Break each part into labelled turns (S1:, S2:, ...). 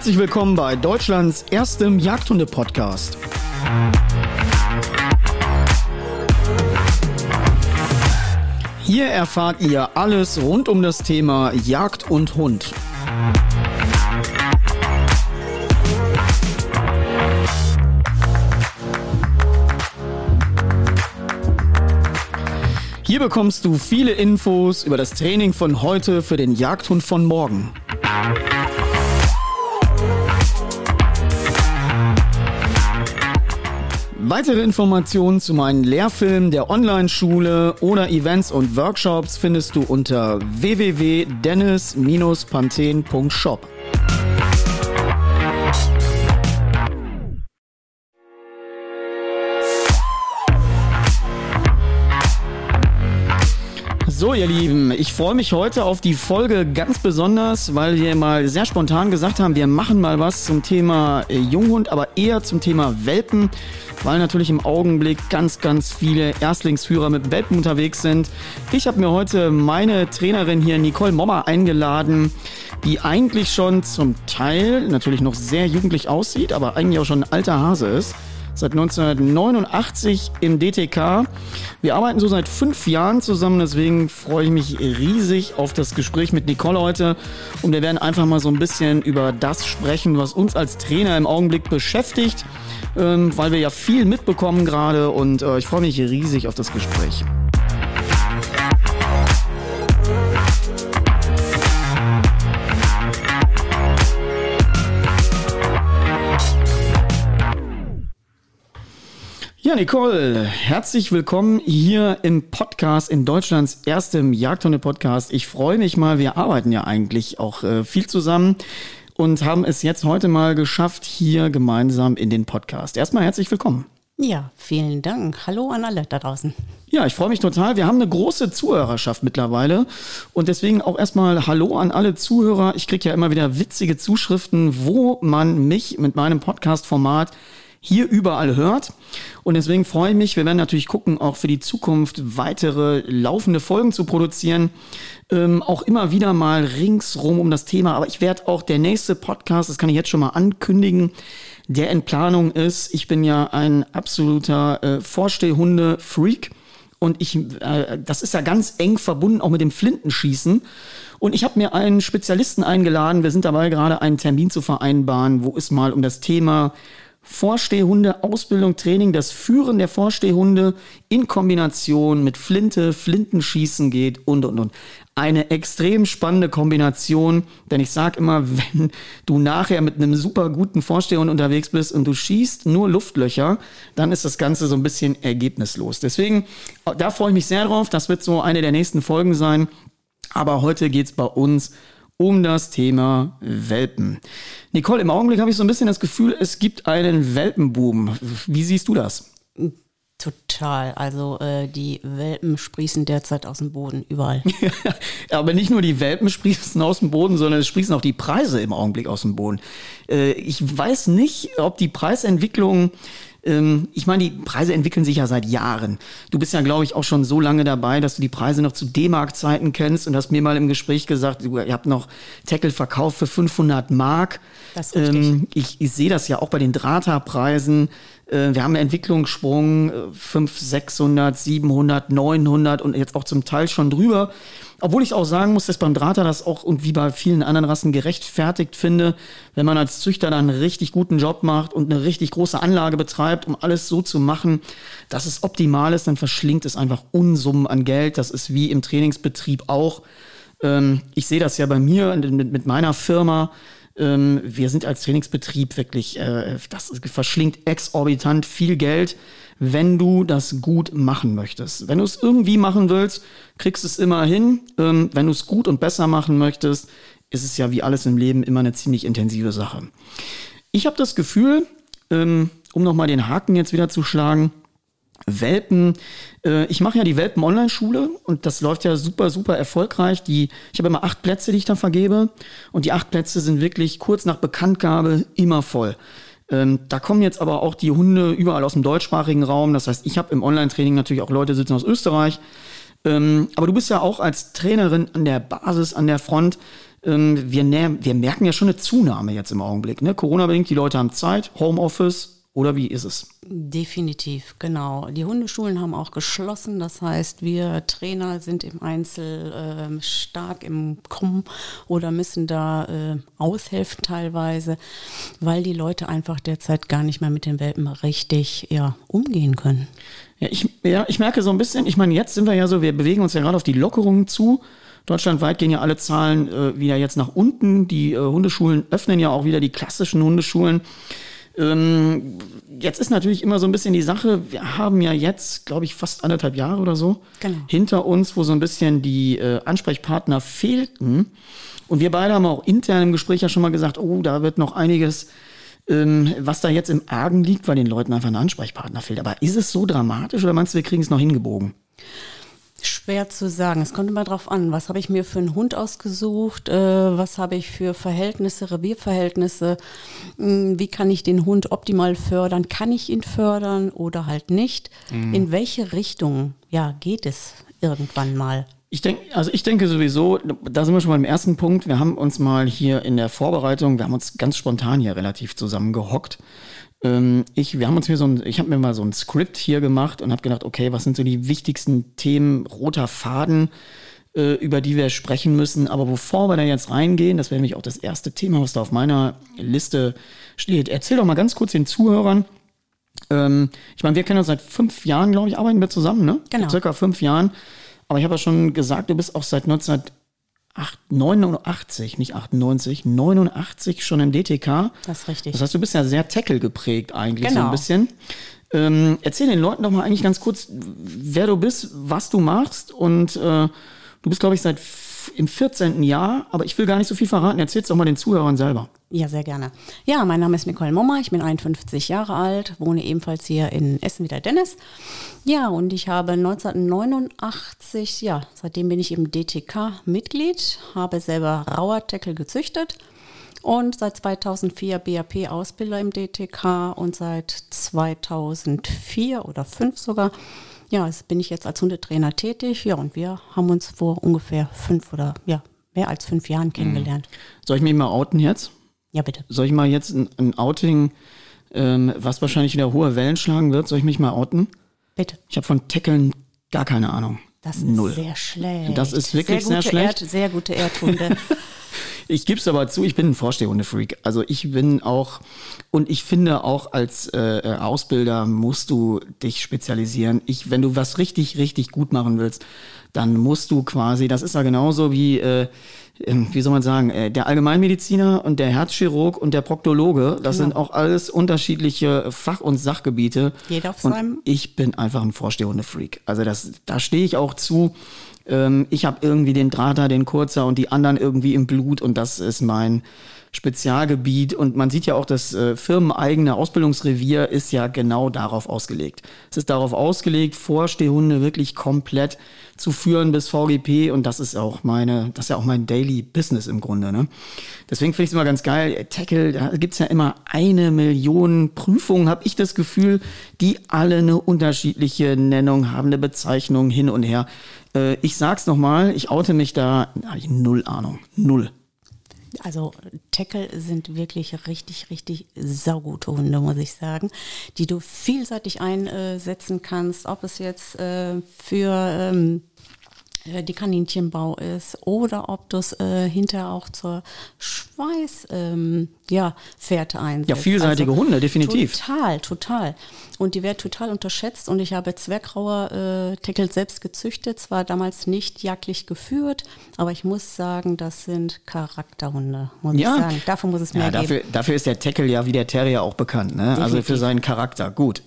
S1: Herzlich willkommen bei Deutschlands erstem Jagdhunde-Podcast. Hier erfahrt ihr alles rund um das Thema Jagd und Hund. Hier bekommst du viele Infos über das Training von heute für den Jagdhund von morgen. Weitere Informationen zu meinen Lehrfilmen der Online-Schule oder Events und Workshops findest du unter www.dennis-panthen.shop. So, ihr Lieben, ich freue mich heute auf die Folge ganz besonders, weil wir mal sehr spontan gesagt haben, wir machen mal was zum Thema äh, Junghund, aber eher zum Thema Welpen, weil natürlich im Augenblick ganz, ganz viele Erstlingsführer mit Welpen unterwegs sind. Ich habe mir heute meine Trainerin hier, Nicole Mommer, eingeladen, die eigentlich schon zum Teil natürlich noch sehr jugendlich aussieht, aber eigentlich auch schon ein alter Hase ist seit 1989 im DTK. Wir arbeiten so seit fünf Jahren zusammen, deswegen freue ich mich riesig auf das Gespräch mit Nicole heute. Und wir werden einfach mal so ein bisschen über das sprechen, was uns als Trainer im Augenblick beschäftigt, ähm, weil wir ja viel mitbekommen gerade und äh, ich freue mich riesig auf das Gespräch. Ja, Nicole, herzlich willkommen hier im Podcast, in Deutschlands erstem Jagdhunde-Podcast. Ich freue mich mal, wir arbeiten ja eigentlich auch äh, viel zusammen und haben es jetzt heute mal geschafft, hier gemeinsam in den Podcast. Erstmal herzlich willkommen.
S2: Ja, vielen Dank. Hallo an alle da draußen.
S1: Ja, ich freue mich total. Wir haben eine große Zuhörerschaft mittlerweile und deswegen auch erstmal Hallo an alle Zuhörer. Ich kriege ja immer wieder witzige Zuschriften, wo man mich mit meinem Podcast-Format hier überall hört. Und deswegen freue ich mich, wir werden natürlich gucken, auch für die Zukunft weitere laufende Folgen zu produzieren. Ähm, auch immer wieder mal ringsrum um das Thema. Aber ich werde auch der nächste Podcast, das kann ich jetzt schon mal ankündigen, der in Planung ist. Ich bin ja ein absoluter äh, Vorstehhunde-Freak. Und ich, äh, das ist ja ganz eng verbunden auch mit dem Flintenschießen. Und ich habe mir einen Spezialisten eingeladen. Wir sind dabei gerade einen Termin zu vereinbaren, wo es mal um das Thema Vorstehhunde, Ausbildung, Training, das Führen der Vorstehhunde in Kombination mit Flinte, Flintenschießen geht und, und, und. Eine extrem spannende Kombination, denn ich sage immer, wenn du nachher mit einem super guten Vorstehhund unterwegs bist und du schießt nur Luftlöcher, dann ist das Ganze so ein bisschen ergebnislos. Deswegen, da freue ich mich sehr drauf. Das wird so eine der nächsten Folgen sein. Aber heute geht's bei uns um das Thema Welpen. Nicole, im Augenblick habe ich so ein bisschen das Gefühl, es gibt einen Welpenboom. Wie siehst du das?
S2: Total. Also äh, die Welpen sprießen derzeit aus dem Boden überall.
S1: Aber nicht nur die Welpen sprießen aus dem Boden, sondern es sprießen auch die Preise im Augenblick aus dem Boden. Äh, ich weiß nicht, ob die Preisentwicklung ähm, ich meine, die Preise entwickeln sich ja seit Jahren. Du bist ja, glaube ich, auch schon so lange dabei, dass du die Preise noch zu D-Mark-Zeiten kennst und hast mir mal im Gespräch gesagt, du, ihr habt noch Tackle verkauft für 500 Mark.
S2: Das ist richtig. Ähm,
S1: ich, ich sehe das ja auch bei den Drata-Preisen. Äh, wir haben Entwicklungssprung, 500, 600, 700, 900 und jetzt auch zum Teil schon drüber. Obwohl ich auch sagen muss, dass beim Drahter das auch und wie bei vielen anderen Rassen gerechtfertigt finde, wenn man als Züchter dann einen richtig guten Job macht und eine richtig große Anlage betreibt, um alles so zu machen, dass es optimal ist, dann verschlingt es einfach Unsummen an Geld. Das ist wie im Trainingsbetrieb auch. Ähm, ich sehe das ja bei mir mit meiner Firma. Ähm, wir sind als Trainingsbetrieb wirklich, äh, das verschlingt exorbitant viel Geld wenn du das gut machen möchtest. Wenn du es irgendwie machen willst, kriegst du es immer hin. Ähm, wenn du es gut und besser machen möchtest, ist es ja wie alles im Leben immer eine ziemlich intensive Sache. Ich habe das Gefühl, ähm, um nochmal den Haken jetzt wieder zu schlagen, Welpen, äh, ich mache ja die Welpen-Online-Schule und das läuft ja super, super erfolgreich. Die, ich habe immer acht Plätze, die ich da vergebe und die acht Plätze sind wirklich kurz nach Bekanntgabe immer voll. Ähm, da kommen jetzt aber auch die Hunde überall aus dem deutschsprachigen Raum. Das heißt, ich habe im Online-Training natürlich auch Leute sitzen aus Österreich. Ähm, aber du bist ja auch als Trainerin an der Basis, an der Front. Ähm, wir, wir merken ja schon eine Zunahme jetzt im Augenblick. Ne? Corona-bedingt, die Leute haben Zeit, Homeoffice, oder wie ist es?
S2: Definitiv, genau. Die Hundeschulen haben auch geschlossen. Das heißt, wir Trainer sind im Einzel äh, stark im Krumm oder müssen da äh, aushelfen teilweise, weil die Leute einfach derzeit gar nicht mehr mit den Welpen richtig ja, umgehen können.
S1: Ja ich, ja, ich merke so ein bisschen, ich meine, jetzt sind wir ja so, wir bewegen uns ja gerade auf die Lockerungen zu. Deutschlandweit gehen ja alle Zahlen äh, wieder jetzt nach unten. Die äh, Hundeschulen öffnen ja auch wieder die klassischen Hundeschulen. Ähm, jetzt ist natürlich immer so ein bisschen die Sache, wir haben ja jetzt, glaube ich, fast anderthalb Jahre oder so genau. hinter uns, wo so ein bisschen die äh, Ansprechpartner fehlten. Und wir beide haben auch intern im Gespräch ja schon mal gesagt, oh, da wird noch einiges, ähm, was da jetzt im Argen liegt, weil den Leuten einfach ein Ansprechpartner fehlt. Aber ist es so dramatisch oder meinst du, wir kriegen es noch hingebogen?
S2: Schwer zu sagen. Es kommt immer drauf an, was habe ich mir für einen Hund ausgesucht, äh, was habe ich für Verhältnisse, Revierverhältnisse, hm, wie kann ich den Hund optimal fördern, kann ich ihn fördern oder halt nicht, mhm. in welche Richtung ja, geht es irgendwann mal.
S1: Ich denke, also ich denke sowieso, da sind wir schon beim ersten Punkt. Wir haben uns mal hier in der Vorbereitung, wir haben uns ganz spontan hier relativ zusammengehockt ähm, ich, wir haben uns hier so ein, ich habe mir mal so ein Skript hier gemacht und habe gedacht, okay, was sind so die wichtigsten Themen, roter Faden, äh, über die wir sprechen müssen. Aber bevor wir da jetzt reingehen, das wäre nämlich auch das erste Thema, was da auf meiner Liste steht. Erzähl doch mal ganz kurz den Zuhörern. Ähm, ich meine, wir kennen uns seit fünf Jahren, glaube ich, arbeiten wir zusammen, ne?
S2: Genau.
S1: Circa fünf Jahren. Aber ich habe ja schon gesagt, du bist auch seit 19 89, nicht 98, 89 schon im DTK.
S2: Das ist richtig.
S1: Das heißt, du bist ja sehr Tackle geprägt eigentlich genau. so ein genau. bisschen. Ähm, erzähl den Leuten doch mal eigentlich ganz kurz, wer du bist, was du machst und äh, du bist, glaube ich, seit im 14. Jahr, aber ich will gar nicht so viel verraten. Erzähl's doch mal den Zuhörern selber.
S2: Ja, sehr gerne. Ja, mein Name ist Nicole Mommer, ich bin 51 Jahre alt, wohne ebenfalls hier in Essen wieder Dennis. Ja, und ich habe 1989, ja, seitdem bin ich im DTK Mitglied, habe selber Rauerdeckel gezüchtet und seit 2004 BAP-Ausbilder im DTK und seit 2004 oder 5 sogar ja, bin ich jetzt als Hundetrainer tätig. Ja, und wir haben uns vor ungefähr fünf oder ja, mehr als fünf Jahren mhm. kennengelernt.
S1: Soll ich mich mal outen jetzt?
S2: Ja, bitte.
S1: Soll ich mal jetzt ein, ein Outing, ähm, was wahrscheinlich wieder hohe Wellen schlagen wird, soll ich mich mal outen?
S2: Bitte.
S1: Ich habe von Tackeln gar keine Ahnung.
S2: Das ist Null. sehr schlecht.
S1: Das ist wirklich sehr, sehr schlecht.
S2: Erd, sehr gute Erdhunde.
S1: ich gebe es aber zu, ich bin ein Vorstehhundefreak. Also ich bin auch, und ich finde auch als äh, Ausbilder musst du dich spezialisieren. Ich, wenn du was richtig, richtig gut machen willst, dann musst du quasi, das ist ja genauso wie, äh, wie soll man sagen, äh, der Allgemeinmediziner und der Herzchirurg und der Proktologe, das genau. sind auch alles unterschiedliche Fach- und Sachgebiete.
S2: Jeder auf
S1: und
S2: seinem.
S1: Ich bin einfach ein Vorstehhundefreak. Also das, da stehe ich auch zu ähm, ich habe irgendwie den Drater, den Kurzer und die anderen irgendwie im Blut und das ist mein Spezialgebiet. Und man sieht ja auch, das äh, firmeneigene Ausbildungsrevier ist ja genau darauf ausgelegt. Es ist darauf ausgelegt, Vorstehhunde wirklich komplett zu führen bis VGP und das ist auch meine, das ist ja auch mein Daily Business im Grunde. Ne? Deswegen finde ich es immer ganz geil. Tackle, da gibt es ja immer eine Million Prüfungen, habe ich das Gefühl, die alle eine unterschiedliche Nennung haben, eine Bezeichnung hin und her. Äh, ich sag's nochmal, ich oute mich da, habe ich null Ahnung. Null.
S2: Also Tackle sind wirklich richtig, richtig saugute Hunde, muss ich sagen, die du vielseitig einsetzen kannst, ob es jetzt äh, für ähm, äh, die Kaninchenbau ist oder ob du es äh, hinterher auch zur Schweißfährte ähm, ja, einsetzt.
S1: Ja, vielseitige also, Hunde, definitiv.
S2: Total, total. Und die werden total unterschätzt und ich habe Zwergrauer äh, Teckel selbst gezüchtet, zwar damals nicht jagdlich geführt, aber ich muss sagen, das sind Charakterhunde, muss ja. ich sagen. Dafür muss es mehr
S1: ja, dafür,
S2: geben.
S1: Dafür ist der Teckel ja wie der Terrier auch bekannt, ne? also für seinen Charakter. Gut.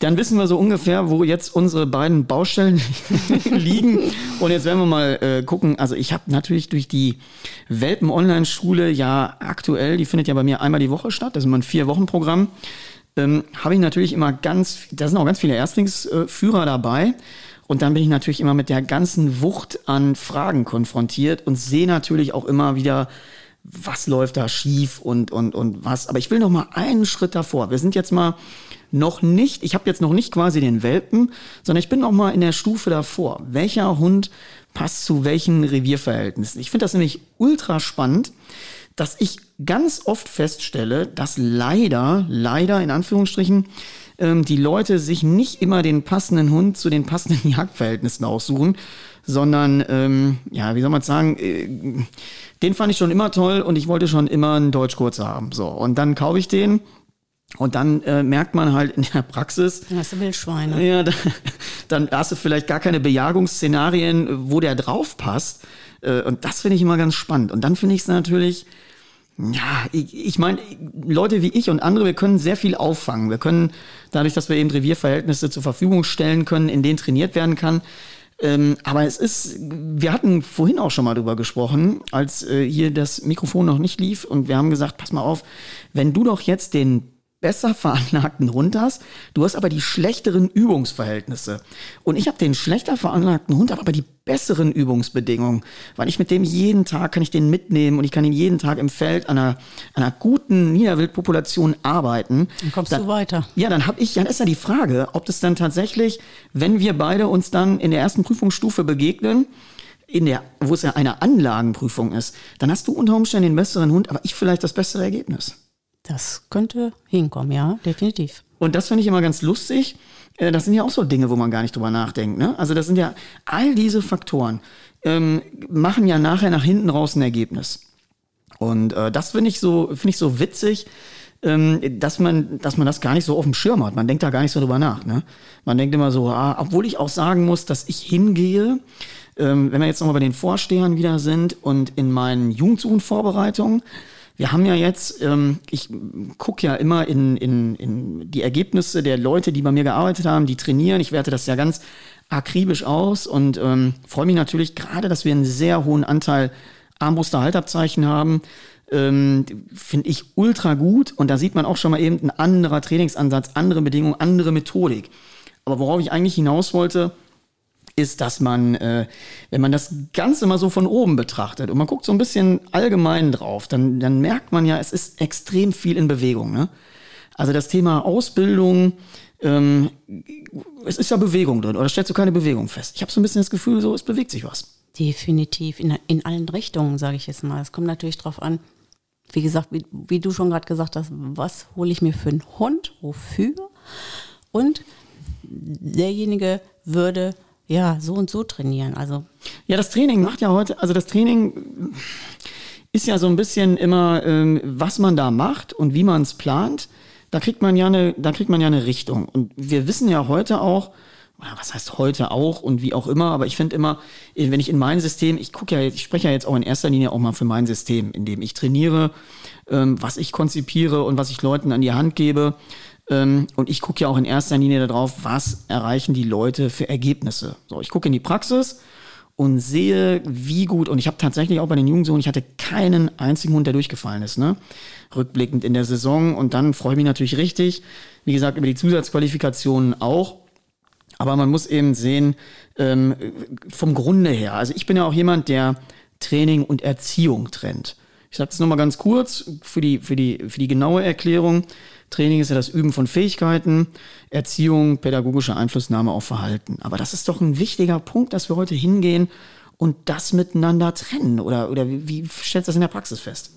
S1: Dann wissen wir so ungefähr, wo jetzt unsere beiden Baustellen liegen. Und jetzt werden wir mal äh, gucken. Also ich habe natürlich durch die Welpen-Online-Schule ja aktuell, die findet ja bei mir einmal die Woche statt. Das ist immer ein Vier-Wochen-Programm. Ähm, habe ich natürlich immer ganz, da sind auch ganz viele Erstlingsführer dabei. Und dann bin ich natürlich immer mit der ganzen Wucht an Fragen konfrontiert und sehe natürlich auch immer wieder, was läuft da schief und, und, und was. Aber ich will noch mal einen Schritt davor. Wir sind jetzt mal noch nicht, ich habe jetzt noch nicht quasi den Welpen, sondern ich bin noch mal in der Stufe davor. Welcher Hund passt zu welchen Revierverhältnissen? Ich finde das nämlich ultra spannend, dass ich ganz oft feststelle, dass leider, leider in Anführungsstrichen, ähm, die Leute sich nicht immer den passenden Hund zu den passenden Jagdverhältnissen aussuchen, sondern, ähm, ja, wie soll man sagen, äh, den fand ich schon immer toll und ich wollte schon immer einen Deutschkurzer haben. So, und dann kaufe ich den. Und dann äh, merkt man halt in der Praxis.
S2: Dann hast du Wildschweine.
S1: Ja, dann, dann hast du vielleicht gar keine Bejagungsszenarien, wo der drauf passt. Äh, und das finde ich immer ganz spannend. Und dann finde ich es natürlich, ja, ich, ich meine, Leute wie ich und andere, wir können sehr viel auffangen. Wir können, dadurch, dass wir eben Revierverhältnisse zur Verfügung stellen können, in denen trainiert werden kann, ähm, aber es ist, wir hatten vorhin auch schon mal drüber gesprochen, als äh, hier das Mikrofon noch nicht lief und wir haben gesagt, pass mal auf, wenn du doch jetzt den besser veranlagten Hund hast, du hast aber die schlechteren Übungsverhältnisse. Und ich habe den schlechter veranlagten Hund, aber die besseren Übungsbedingungen, weil ich mit dem jeden Tag kann ich den mitnehmen und ich kann ihn jeden Tag im Feld an einer, an einer guten Niederwildpopulation arbeiten.
S2: Dann kommst
S1: dann,
S2: du weiter.
S1: Ja, dann habe ich, ja, das ist ja die Frage, ob das dann tatsächlich, wenn wir beide uns dann in der ersten Prüfungsstufe begegnen, in der, wo es ja eine Anlagenprüfung ist, dann hast du unter Umständen den besseren Hund, aber ich vielleicht das bessere Ergebnis.
S2: Das könnte hinkommen, ja, definitiv.
S1: Und das finde ich immer ganz lustig. Äh, das sind ja auch so Dinge, wo man gar nicht drüber nachdenkt. Ne? Also das sind ja all diese Faktoren ähm, machen ja nachher nach hinten raus ein Ergebnis. Und äh, das finde ich so finde ich so witzig, ähm, dass man dass man das gar nicht so auf dem Schirm hat. Man denkt da gar nicht so drüber nach. Ne? Man denkt immer so, ah, obwohl ich auch sagen muss, dass ich hingehe. Ähm, wenn wir jetzt nochmal bei den Vorstehern wieder sind und in meinen Jugendsuchenvorbereitungen, wir haben ja jetzt, ähm, ich gucke ja immer in, in, in die Ergebnisse der Leute, die bei mir gearbeitet haben, die trainieren. Ich werte das ja ganz akribisch aus und ähm, freue mich natürlich gerade, dass wir einen sehr hohen Anteil Armbruster-Haltabzeichen haben. Ähm, Finde ich ultra gut und da sieht man auch schon mal eben ein anderer Trainingsansatz, andere Bedingungen, andere Methodik. Aber worauf ich eigentlich hinaus wollte, ist, dass man, äh, wenn man das Ganze mal so von oben betrachtet und man guckt so ein bisschen allgemein drauf, dann, dann merkt man ja, es ist extrem viel in Bewegung. Ne? Also das Thema Ausbildung, ähm, es ist ja Bewegung drin, oder stellst du keine Bewegung fest? Ich habe so ein bisschen das Gefühl, so es bewegt sich was.
S2: Definitiv, in, in allen Richtungen, sage ich jetzt mal. Es kommt natürlich drauf an, wie gesagt, wie, wie du schon gerade gesagt hast, was hole ich mir für einen Hund, wofür? Und derjenige würde ja, so und so trainieren. Also
S1: ja, das Training macht ja heute, also das Training ist ja so ein bisschen immer, ähm, was man da macht und wie man es plant. Da kriegt man ja eine, da kriegt man ja eine Richtung. Und wir wissen ja heute auch, was heißt heute auch und wie auch immer, aber ich finde immer, wenn ich in mein System, ich gucke ja, ich spreche ja jetzt auch in erster Linie auch mal für mein System, in dem ich trainiere, ähm, was ich konzipiere und was ich Leuten an die Hand gebe. Ähm, und ich gucke ja auch in erster Linie darauf, was erreichen die Leute für Ergebnisse. So, ich gucke in die Praxis und sehe, wie gut, und ich habe tatsächlich auch bei den Jugendsohn, ich hatte keinen einzigen Hund, der durchgefallen ist, ne? Rückblickend in der Saison. Und dann freue ich mich natürlich richtig, wie gesagt, über die Zusatzqualifikationen auch. Aber man muss eben sehen, ähm, vom Grunde her. Also ich bin ja auch jemand, der Training und Erziehung trennt. Ich sage es nochmal ganz kurz für die, für, die, für die genaue Erklärung. Training ist ja das Üben von Fähigkeiten, Erziehung, pädagogische Einflussnahme auf Verhalten. Aber das ist doch ein wichtiger Punkt, dass wir heute hingehen und das miteinander trennen. Oder, oder wie, wie stellst du das in der Praxis fest?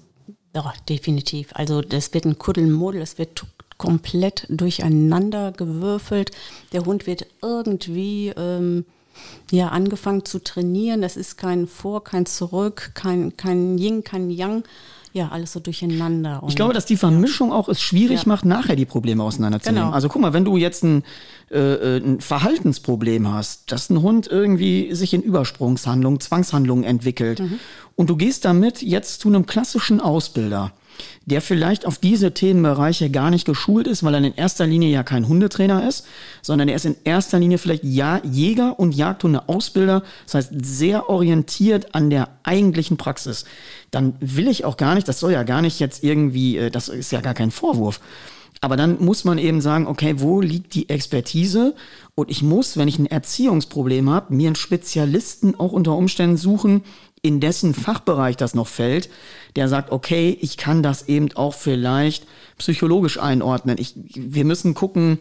S2: Ja, definitiv. Also das wird ein Kuddelmuddel, es wird komplett durcheinander gewürfelt. Der Hund wird irgendwie ähm, ja, angefangen zu trainieren. Das ist kein Vor, kein Zurück, kein, kein Yin, kein Yang ja, alles so durcheinander.
S1: ich glaube, dass die Vermischung ja. auch es schwierig ja. macht, nachher die Probleme auseinanderzunehmen. Genau. Also guck mal, wenn du jetzt ein, äh, äh, ein Verhaltensproblem hast, dass ein Hund irgendwie sich in Übersprungshandlungen, Zwangshandlungen entwickelt mhm. und du gehst damit jetzt zu einem klassischen Ausbilder, der vielleicht auf diese Themenbereiche gar nicht geschult ist, weil er in erster Linie ja kein Hundetrainer ist, sondern er ist in erster Linie vielleicht ja Jäger und Jagdhunde-Ausbilder, das heißt sehr orientiert an der eigentlichen Praxis. Dann will ich auch gar nicht, das soll ja gar nicht jetzt irgendwie, äh, das ist ja gar kein Vorwurf. Aber dann muss man eben sagen, okay, wo liegt die Expertise? Und ich muss, wenn ich ein Erziehungsproblem habe, mir einen Spezialisten auch unter Umständen suchen in dessen Fachbereich das noch fällt, der sagt, okay, ich kann das eben auch vielleicht psychologisch einordnen. Ich, wir müssen gucken,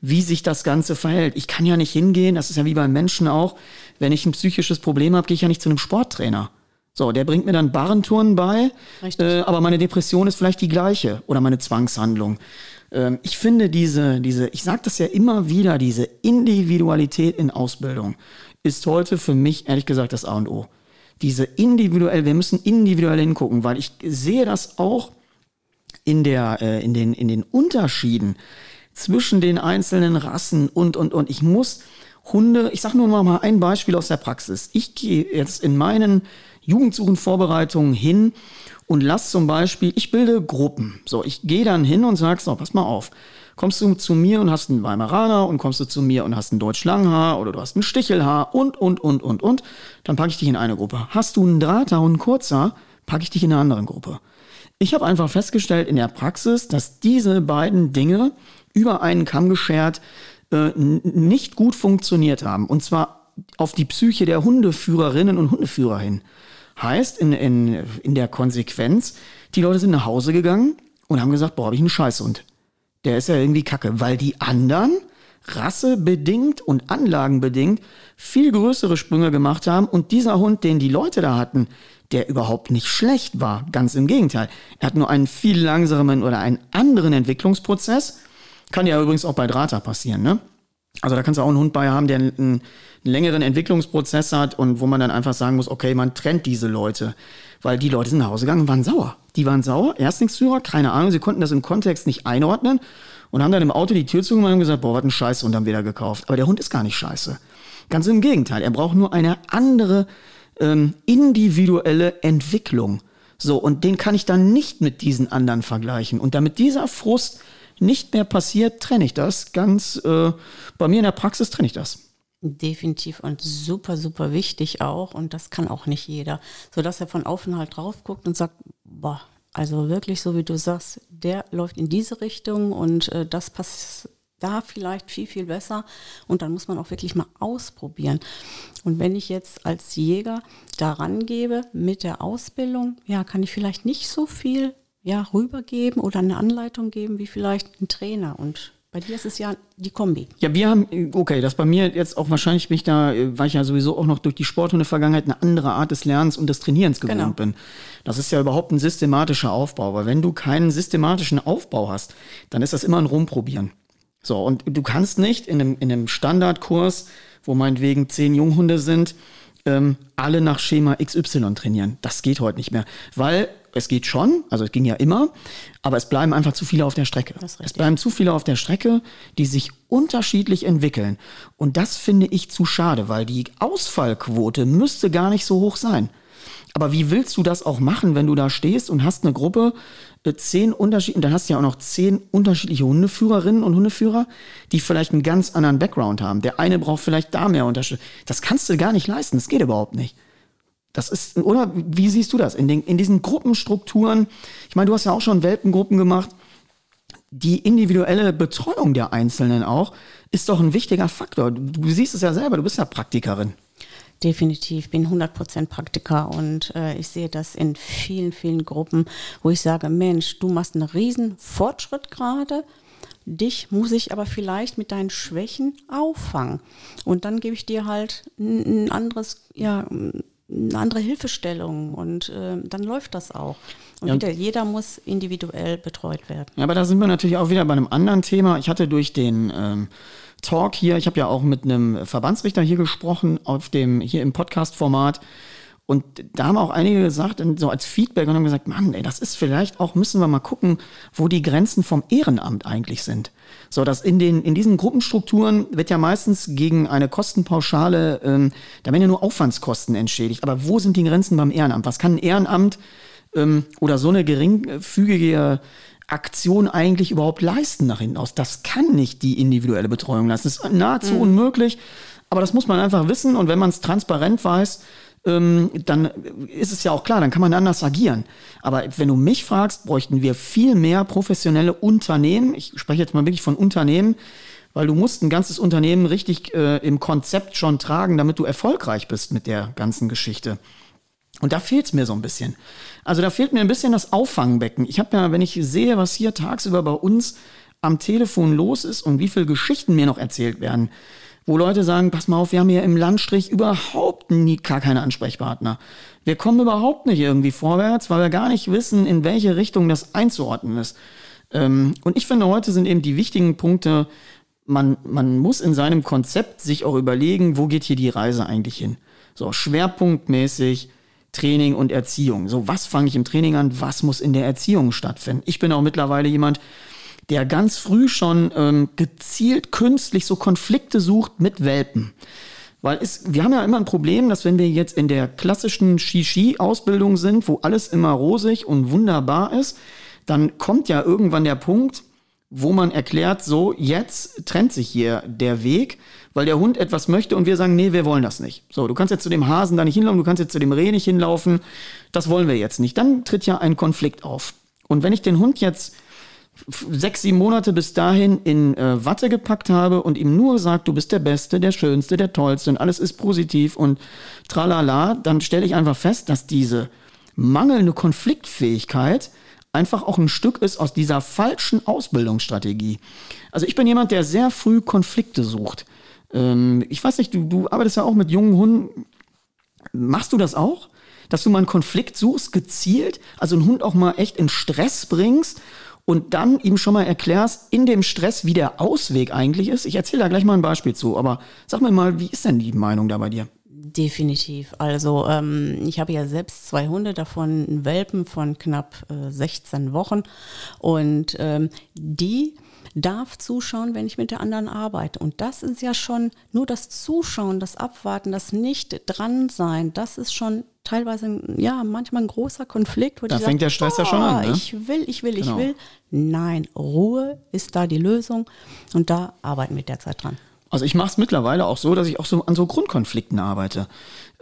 S1: wie sich das Ganze verhält. Ich kann ja nicht hingehen, das ist ja wie beim Menschen auch, wenn ich ein psychisches Problem habe, gehe ich ja nicht zu einem Sporttrainer. So, der bringt mir dann Barrenturnen bei, äh, aber meine Depression ist vielleicht die gleiche oder meine Zwangshandlung. Ähm, ich finde diese, diese, ich sage das ja immer wieder, diese Individualität in Ausbildung ist heute für mich ehrlich gesagt das A und O diese individuell, wir müssen individuell hingucken, weil ich sehe das auch in der, äh, in den, in den Unterschieden zwischen den einzelnen Rassen und, und, und. Ich muss Hunde, ich sage nur mal ein Beispiel aus der Praxis. Ich gehe jetzt in meinen Jugendsuchenvorbereitungen hin und lass zum Beispiel, ich bilde Gruppen. So, ich gehe dann hin und sage, so, pass mal auf kommst du zu mir und hast einen Weimaraner und kommst du zu mir und hast ein Deutsch-Langhaar oder du hast ein Stichelhaar und, und, und, und, und, dann packe ich dich in eine Gruppe. Hast du einen Drahthaar und einen Kurzer, packe ich dich in eine andere Gruppe. Ich habe einfach festgestellt in der Praxis, dass diese beiden Dinge über einen Kamm geschert äh, nicht gut funktioniert haben. Und zwar auf die Psyche der Hundeführerinnen und Hundeführer hin. Heißt in, in, in der Konsequenz, die Leute sind nach Hause gegangen und haben gesagt, boah, hab ich einen Scheißhund der ist ja irgendwie kacke, weil die anderen rassebedingt und anlagenbedingt viel größere Sprünge gemacht haben und dieser Hund, den die Leute da hatten, der überhaupt nicht schlecht war, ganz im Gegenteil. Er hat nur einen viel langsamen oder einen anderen Entwicklungsprozess. Kann ja übrigens auch bei Drata passieren, ne? Also da kannst du auch einen Hund bei haben, der einen, einen längeren Entwicklungsprozess hat und wo man dann einfach sagen muss, okay, man trennt diese Leute weil die Leute sind nach Hause gegangen und waren sauer. Die waren sauer, Erstlingsführer, keine Ahnung, sie konnten das im Kontext nicht einordnen und haben dann im Auto die Tür zugemacht und gesagt, boah, was ein Scheiße und dann wieder gekauft. Aber der Hund ist gar nicht scheiße. Ganz im Gegenteil, er braucht nur eine andere ähm, individuelle Entwicklung. So, und den kann ich dann nicht mit diesen anderen vergleichen. Und damit dieser Frust nicht mehr passiert, trenne ich das ganz, äh, bei mir in der Praxis trenne ich das.
S2: Definitiv und super, super wichtig auch. Und das kann auch nicht jeder. So dass er von Aufenthalt drauf guckt und sagt, boah, also wirklich so wie du sagst, der läuft in diese Richtung und äh, das passt da vielleicht viel, viel besser. Und dann muss man auch wirklich mal ausprobieren. Und wenn ich jetzt als Jäger daran gebe mit der Ausbildung, ja, kann ich vielleicht nicht so viel ja, rübergeben oder eine Anleitung geben wie vielleicht ein Trainer. Und bei dir ist es ja die Kombi.
S1: Ja, wir haben, okay, das bei mir jetzt auch wahrscheinlich mich da, weil ich ja sowieso auch noch durch die Sporthunde-Vergangenheit eine andere Art des Lernens und des Trainierens gewohnt genau. bin. Das ist ja überhaupt ein systematischer Aufbau. Weil wenn du keinen systematischen Aufbau hast, dann ist das immer ein Rumprobieren. So, und du kannst nicht in einem, in einem Standardkurs, wo meinetwegen zehn Junghunde sind, ähm, alle nach Schema XY trainieren. Das geht heute nicht mehr. Weil es geht schon, also es ging ja immer, aber es bleiben einfach zu viele auf der Strecke. Es bleiben zu viele auf der Strecke, die sich unterschiedlich entwickeln. Und das finde ich zu schade, weil die Ausfallquote müsste gar nicht so hoch sein. Aber wie willst du das auch machen, wenn du da stehst und hast eine Gruppe, äh, zehn Unterschiede, und dann hast du ja auch noch zehn unterschiedliche Hundeführerinnen und Hundeführer, die vielleicht einen ganz anderen Background haben. Der eine braucht vielleicht da mehr Unterstützung. Das kannst du gar nicht leisten, das geht überhaupt nicht. Das ist, oder wie siehst du das in, den, in diesen Gruppenstrukturen? Ich meine, du hast ja auch schon Welpengruppen gemacht. Die individuelle Betreuung der Einzelnen auch ist doch ein wichtiger Faktor. Du, du siehst es ja selber, du bist ja Praktikerin.
S2: Definitiv, bin 100% Praktiker und äh, ich sehe das in vielen, vielen Gruppen, wo ich sage, Mensch, du machst einen riesen Fortschritt gerade, dich muss ich aber vielleicht mit deinen Schwächen auffangen. Und dann gebe ich dir halt ein, anderes, ja, eine andere Hilfestellung und äh, dann läuft das auch. Und ja. wieder, jeder muss individuell betreut werden.
S1: Ja, aber da sind wir natürlich auch wieder bei einem anderen Thema. Ich hatte durch den ähm, Talk hier, ich habe ja auch mit einem Verbandsrichter hier gesprochen, auf dem, hier im Podcast-Format. Und da haben auch einige gesagt, so als Feedback und haben gesagt, Mann, ey, das ist vielleicht auch, müssen wir mal gucken, wo die Grenzen vom Ehrenamt eigentlich sind. So, dass in den, in diesen Gruppenstrukturen wird ja meistens gegen eine Kostenpauschale, ähm, da werden ja nur Aufwandskosten entschädigt. Aber wo sind die Grenzen beim Ehrenamt? Was kann ein Ehrenamt ähm, oder so eine geringfügige Aktion eigentlich überhaupt leisten nach hinten aus? Das kann nicht die individuelle Betreuung leisten. Das ist nahezu mhm. unmöglich. Aber das muss man einfach wissen. Und wenn man es transparent weiß, ähm, dann ist es ja auch klar, dann kann man anders agieren. Aber wenn du mich fragst, bräuchten wir viel mehr professionelle Unternehmen. Ich spreche jetzt mal wirklich von Unternehmen, weil du musst ein ganzes Unternehmen richtig äh, im Konzept schon tragen, damit du erfolgreich bist mit der ganzen Geschichte. Und da fehlt es mir so ein bisschen. Also da fehlt mir ein bisschen das Auffangbecken. Ich habe ja, wenn ich sehe, was hier tagsüber bei uns am Telefon los ist und wie viele Geschichten mir noch erzählt werden, wo Leute sagen, pass mal auf, wir haben hier im Landstrich überhaupt nie gar keine Ansprechpartner. Wir kommen überhaupt nicht irgendwie vorwärts, weil wir gar nicht wissen, in welche Richtung das einzuordnen ist. Ähm, und ich finde, heute sind eben die wichtigen Punkte, man, man muss in seinem Konzept sich auch überlegen, wo geht hier die Reise eigentlich hin. So schwerpunktmäßig Training und Erziehung. So, was fange ich im Training an, was muss in der Erziehung stattfinden? Ich bin auch mittlerweile jemand, der ganz früh schon ähm, gezielt künstlich so Konflikte sucht mit Welpen. Weil es, wir haben ja immer ein Problem, dass wenn wir jetzt in der klassischen Shishi-Ausbildung sind, wo alles immer rosig und wunderbar ist, dann kommt ja irgendwann der Punkt, wo man erklärt, so, jetzt trennt sich hier der Weg, weil der Hund etwas möchte und wir sagen, nee, wir wollen das nicht. So, du kannst jetzt zu dem Hasen da nicht hinlaufen, du kannst jetzt zu dem Reh nicht hinlaufen, das wollen wir jetzt nicht. Dann tritt ja ein Konflikt auf. Und wenn ich den Hund jetzt sechs, sieben Monate bis dahin in äh, Watte gepackt habe und ihm nur sagt, du bist der Beste, der Schönste, der Tollste und alles ist positiv und tralala, dann stelle ich einfach fest, dass diese mangelnde Konfliktfähigkeit einfach auch ein Stück ist aus dieser falschen Ausbildungsstrategie. Also ich bin jemand, der sehr früh Konflikte sucht. Ähm, ich weiß nicht, du, du arbeitest ja auch mit jungen Hunden. Machst du das auch? Dass du mal einen Konflikt suchst, gezielt, also einen Hund auch mal echt in Stress bringst und dann ihm schon mal erklärst, in dem Stress, wie der Ausweg eigentlich ist. Ich erzähle da gleich mal ein Beispiel zu, aber sag mir mal, wie ist denn die Meinung da bei dir?
S2: Definitiv. Also ähm, ich habe ja selbst zwei Hunde, davon einen Welpen von knapp äh, 16 Wochen. Und ähm, die darf zuschauen, wenn ich mit der anderen arbeite. Und das ist ja schon nur das Zuschauen, das Abwarten, das Nicht dran sein. Das ist schon teilweise, ja, manchmal ein großer Konflikt.
S1: Wo da fängt sag, der Stress oh, ja schon an. Ne?
S2: Ich will, ich will, genau. ich will. Nein, Ruhe ist da die Lösung. Und da arbeiten wir derzeit dran.
S1: Also ich mache es mittlerweile auch so, dass ich auch so an so Grundkonflikten arbeite.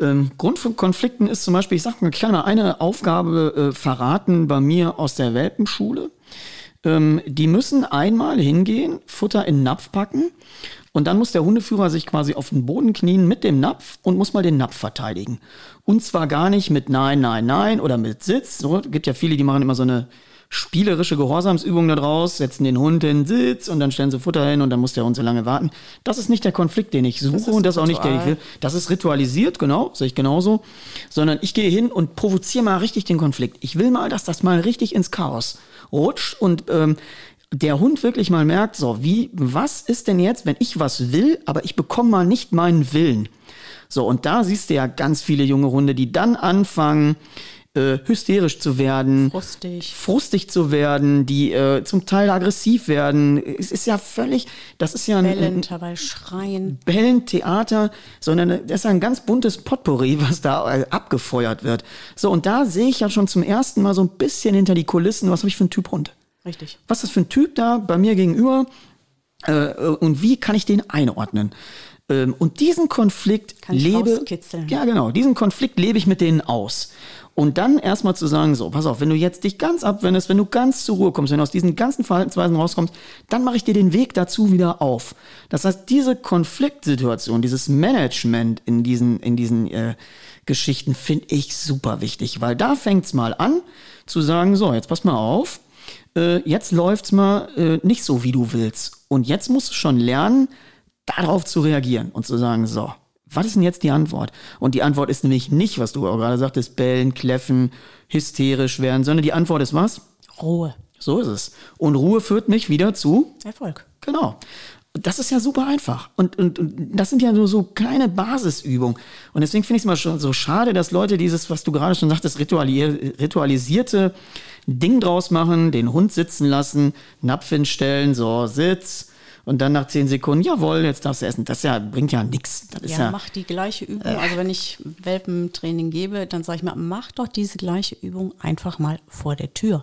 S1: Ähm, Grundkonflikten ist zum Beispiel, ich sag mal, ich kann mal eine Aufgabe äh, verraten bei mir aus der Welpenschule. Ähm, die müssen einmal hingehen, Futter in den Napf packen und dann muss der Hundeführer sich quasi auf den Boden knien mit dem Napf und muss mal den Napf verteidigen. Und zwar gar nicht mit Nein, Nein, Nein oder mit Sitz. So gibt ja viele, die machen immer so eine spielerische Gehorsamsübung da draus, setzen den Hund in den Sitz und dann stellen sie Futter hin und dann muss der Hund so lange warten. Das ist nicht der Konflikt, den ich suche das und das ist auch nicht der, ich will. Das ist ritualisiert, genau, sehe ich genauso. Sondern ich gehe hin und provoziere mal richtig den Konflikt. Ich will mal, dass das mal richtig ins Chaos rutscht und ähm, der Hund wirklich mal merkt, so, wie, was ist denn jetzt, wenn ich was will, aber ich bekomme mal nicht meinen Willen. So, und da siehst du ja ganz viele junge Hunde, die dann anfangen, äh, hysterisch zu werden,
S2: frustig,
S1: frustig zu werden, die äh, zum Teil aggressiv werden. Es ist ja völlig, das ist ja ein,
S2: Bellen, dabei schreien,
S1: Bellen, Theater, sondern das ist ein ganz buntes Potpourri, was da äh, abgefeuert wird. So und da sehe ich ja schon zum ersten Mal so ein bisschen hinter die Kulissen, was habe ich für einen Typ Hund?
S2: Richtig.
S1: Was ist für ein Typ da bei mir gegenüber? Äh, und wie kann ich den einordnen? Ähm, und diesen Konflikt lebe, ja genau, diesen Konflikt lebe ich mit denen aus. Und dann erstmal zu sagen, so, pass auf, wenn du jetzt dich ganz abwendest, wenn du ganz zur Ruhe kommst, wenn du aus diesen ganzen Verhaltensweisen rauskommst, dann mache ich dir den Weg dazu wieder auf. Das heißt, diese Konfliktsituation, dieses Management in diesen, in diesen äh, Geschichten finde ich super wichtig, weil da fängt's mal an zu sagen, so, jetzt pass mal auf, äh, jetzt läuft's mal äh, nicht so, wie du willst. Und jetzt musst du schon lernen, darauf zu reagieren und zu sagen, so, was ist denn jetzt die Antwort? Und die Antwort ist nämlich nicht, was du gerade sagtest, bellen, kläffen, hysterisch werden, sondern die Antwort ist was?
S2: Ruhe.
S1: So ist es. Und Ruhe führt mich wieder zu
S2: Erfolg.
S1: Genau. Das ist ja super einfach. Und, und, und das sind ja nur so kleine Basisübungen. Und deswegen finde ich es mal schon so schade, dass Leute dieses, was du gerade schon sagtest, ritualisierte Ding draus machen, den Hund sitzen lassen, Napf hinstellen, so, Sitz, und dann nach zehn Sekunden, jawohl, jetzt darfst du essen. Das ja, bringt ja nichts.
S2: Ja, ja, mach die gleiche Übung. Äh. Also wenn ich Welpentraining gebe, dann sage ich mal, mach doch diese gleiche Übung einfach mal vor der Tür.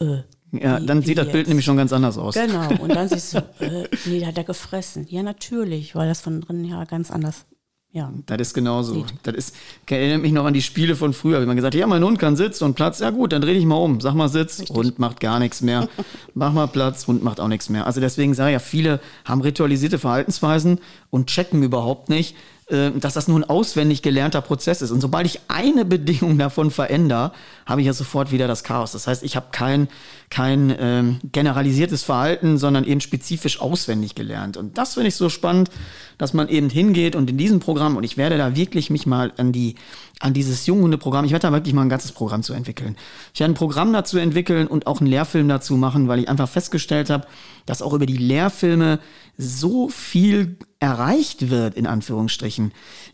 S1: Äh, ja, wie, dann sieht das jetzt? Bild nämlich schon ganz anders aus.
S2: Genau, und dann siehst du, äh, nee, da hat er gefressen. Ja, natürlich, weil das von drinnen ja ganz anders ja.
S1: Das ist genauso. Das ist, erinnert mich noch an die Spiele von früher, wie man gesagt hat, ja, mein Hund kann Sitz und Platz. Ja gut, dann dreh dich mal um. Sag mal Sitz, Richtig. Hund macht gar nichts mehr. Mach mal Platz, Hund macht auch nichts mehr. Also deswegen sage ich ja, viele haben ritualisierte Verhaltensweisen und checken überhaupt nicht, dass das nur ein auswendig gelernter Prozess ist. Und sobald ich eine Bedingung davon verändere, habe ich ja sofort wieder das Chaos. Das heißt, ich habe kein, kein ähm, generalisiertes Verhalten, sondern eben spezifisch auswendig gelernt. Und das finde ich so spannend, dass man eben hingeht und in diesem Programm, und ich werde da wirklich mich mal an die, an dieses Junghunde-Programm, ich werde da wirklich mal ein ganzes Programm zu entwickeln. Ich werde ein Programm dazu entwickeln und auch einen Lehrfilm dazu machen, weil ich einfach festgestellt habe, dass auch über die Lehrfilme so viel erreicht wird, in Anführungsstrichen.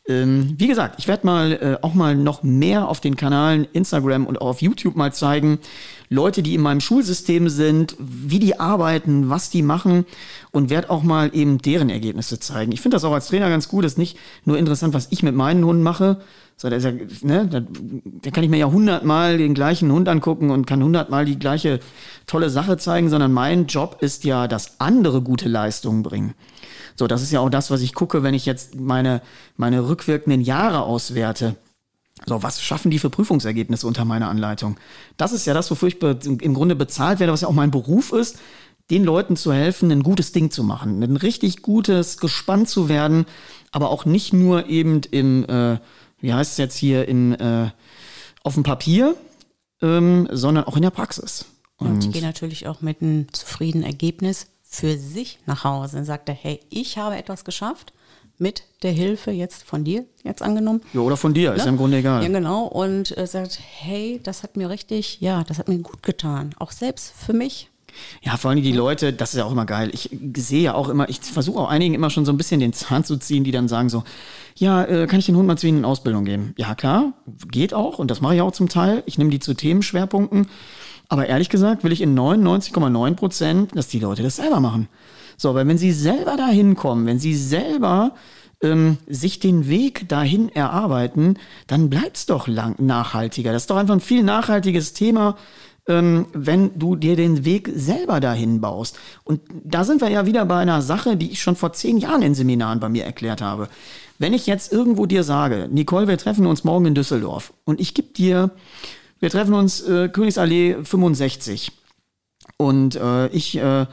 S1: Ähm, wie gesagt, ich werde mal äh, auch mal noch mehr auf den Kanalen Instagram und auch auf YouTube mal zeigen, Leute, die in meinem Schulsystem sind, wie die arbeiten, was die machen und werde auch mal eben deren Ergebnisse zeigen. Ich finde das auch als Trainer ganz gut. Es ist nicht nur interessant, was ich mit meinen Hunden mache, so, da, ja, ne, da, da, kann ich mir ja hundertmal den gleichen Hund angucken und kann hundertmal die gleiche tolle Sache zeigen, sondern mein Job ist ja, dass andere gute Leistungen bringen. So, das ist ja auch das, was ich gucke, wenn ich jetzt meine, meine rückwirkenden Jahre auswerte. So, was schaffen die für Prüfungsergebnisse unter meiner Anleitung? Das ist ja das, wofür ich im Grunde bezahlt werde, was ja auch mein Beruf ist, den Leuten zu helfen, ein gutes Ding zu machen, ein richtig gutes Gespann zu werden, aber auch nicht nur eben im, äh, wie heißt es jetzt hier, in, äh, auf dem Papier, ähm, sondern auch in der Praxis.
S2: Und, und ich gehe natürlich auch mit einem zufriedenen Ergebnis für sich nach Hause und sagt er, hey, ich habe etwas geschafft mit der Hilfe jetzt von dir, jetzt angenommen.
S1: Ja, oder von dir, ja? ist ja im Grunde egal.
S2: Ja, genau. Und äh, sagt, hey, das hat mir richtig, ja, das hat mir gut getan. Auch selbst für mich.
S1: Ja, vor allem die Leute, das ist ja auch immer geil. Ich sehe ja auch immer, ich versuche auch einigen immer schon so ein bisschen den Zahn zu ziehen, die dann sagen so, ja, äh, kann ich den Hund mal zu Ihnen in Ausbildung geben? Ja, klar, geht auch und das mache ich auch zum Teil. Ich nehme die zu Themenschwerpunkten. Aber ehrlich gesagt will ich in 99,9 Prozent, dass die Leute das selber machen. So, aber wenn sie selber dahin kommen, wenn sie selber ähm, sich den Weg dahin erarbeiten, dann bleibt es doch lang nachhaltiger. Das ist doch einfach ein viel nachhaltiges Thema, ähm, wenn du dir den Weg selber dahin baust. Und da sind wir ja wieder bei einer Sache, die ich schon vor zehn Jahren in Seminaren bei mir erklärt habe. Wenn ich jetzt irgendwo dir sage, Nicole, wir treffen uns morgen in Düsseldorf und ich gebe dir wir treffen uns äh, Königsallee 65. Und äh, ich äh,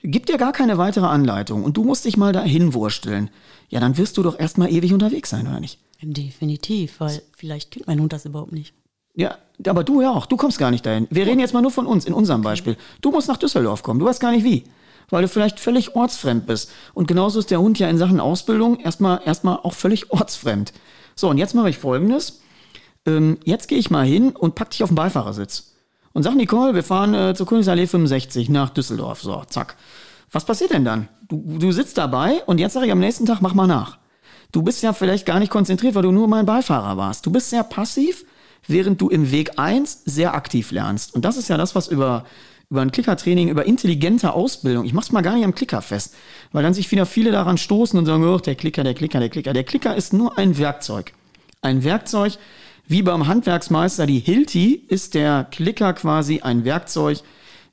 S1: gebe dir gar keine weitere Anleitung und du musst dich mal dahin wursteln. Ja, dann wirst du doch erstmal ewig unterwegs sein, oder nicht?
S2: Definitiv, weil vielleicht kennt mein Hund das überhaupt nicht.
S1: Ja, aber du ja auch. Du kommst gar nicht dahin. Wir reden jetzt mal nur von uns, in unserem Beispiel. Du musst nach Düsseldorf kommen. Du weißt gar nicht wie. Weil du vielleicht völlig ortsfremd bist. Und genauso ist der Hund ja in Sachen Ausbildung erstmal, erstmal auch völlig ortsfremd. So, und jetzt mache ich folgendes ähm, jetzt gehe ich mal hin und pack dich auf den Beifahrersitz. Und sag Nicole, wir fahren äh, zur Königsallee 65 nach Düsseldorf. So, zack. Was passiert denn dann? Du, du sitzt dabei und jetzt sage ich am nächsten Tag, mach mal nach. Du bist ja vielleicht gar nicht konzentriert, weil du nur mein Beifahrer warst. Du bist sehr passiv, während du im Weg 1 sehr aktiv lernst. Und das ist ja das, was über, über ein Klickertraining, über intelligente Ausbildung, ich mach's mal gar nicht am Klicker fest, weil dann sich wieder viele daran stoßen und sagen, oh, der Klicker, der Klicker, der Klicker. Der Klicker ist nur ein Werkzeug. Ein Werkzeug, wie beim Handwerksmeister die Hilti ist der Klicker quasi ein Werkzeug.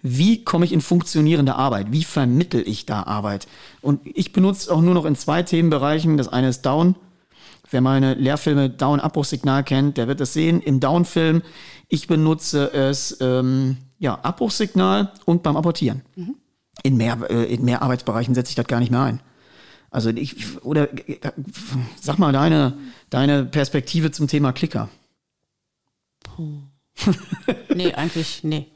S1: Wie komme ich in funktionierende Arbeit? Wie vermittel ich da Arbeit? Und ich benutze auch nur noch in zwei Themenbereichen. Das eine ist Down. Wer meine Lehrfilme Down-Abbruchsignal kennt, der wird es sehen. Im Down-Film, ich benutze es, ähm, ja, Abbruchsignal und beim Apportieren. Mhm. In, mehr, äh, in mehr Arbeitsbereichen setze ich das gar nicht mehr ein. Also ich, oder äh, sag mal deine, deine Perspektive zum Thema Klicker.
S2: Nee, eigentlich, nee.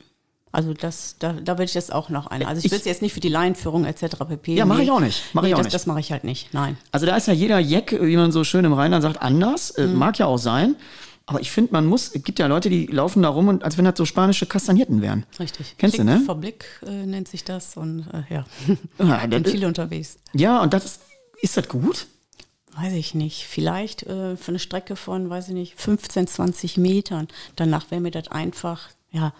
S2: Also das, da, da würde ich das auch noch ein. Also ich, ich will es jetzt nicht für die Laienführung etc. pp.
S1: Ja, mache nee. ich auch nicht. Mach nee, ich auch
S2: das,
S1: nicht.
S2: Das mache ich halt nicht. Nein.
S1: Also da ist ja jeder Jeck, wie man so schön im Rheinland sagt, anders. Mhm. Mag ja auch sein. Aber ich finde, man muss, es gibt ja Leute, die laufen da rum und als wenn das so spanische Kastanierten wären.
S2: Richtig.
S1: Kennst
S2: Blick
S1: du, ne?
S2: Vor Blick äh, nennt sich das und äh, ja. ja sind viele unterwegs.
S1: Ja, und das ist, ist das gut?
S2: Weiß ich nicht, vielleicht äh, für eine Strecke von, weiß ich nicht, 15, 20 Metern. Danach wäre mir das einfach, ja,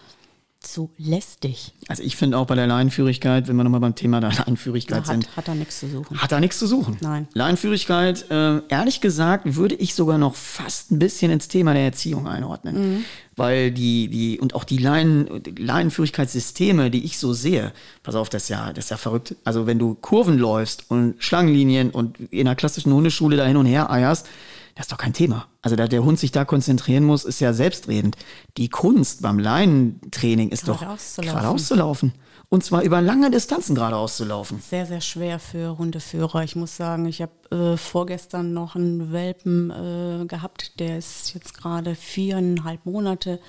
S2: zu lästig.
S1: Also ich finde auch bei der Leinenführigkeit, wenn wir nochmal beim Thema der Leinenführigkeit
S2: hat,
S1: sind.
S2: Hat er nichts zu suchen.
S1: Hat er nichts zu suchen.
S2: Nein.
S1: Leinenführigkeit, äh, ehrlich gesagt, würde ich sogar noch fast ein bisschen ins Thema der Erziehung einordnen. Mhm. Weil die, die, und auch die Leinen, Leinenführigkeitssysteme, die ich so sehe, pass auf, das ist ja, das ist ja verrückt. Also wenn du Kurven läufst und Schlangenlinien und in einer klassischen Hundeschule da hin und her eierst, das ist doch kein Thema. Also, da der Hund sich da konzentrieren muss, ist ja selbstredend. Die Kunst beim Leinentraining ist doch
S2: auszulaufen.
S1: geradeaus zu laufen. Und zwar über lange Distanzen geradeaus zu laufen.
S2: Sehr, sehr schwer für Hundeführer. Ich muss sagen, ich habe äh, vorgestern noch einen Welpen äh, gehabt, der ist jetzt gerade viereinhalb Monate,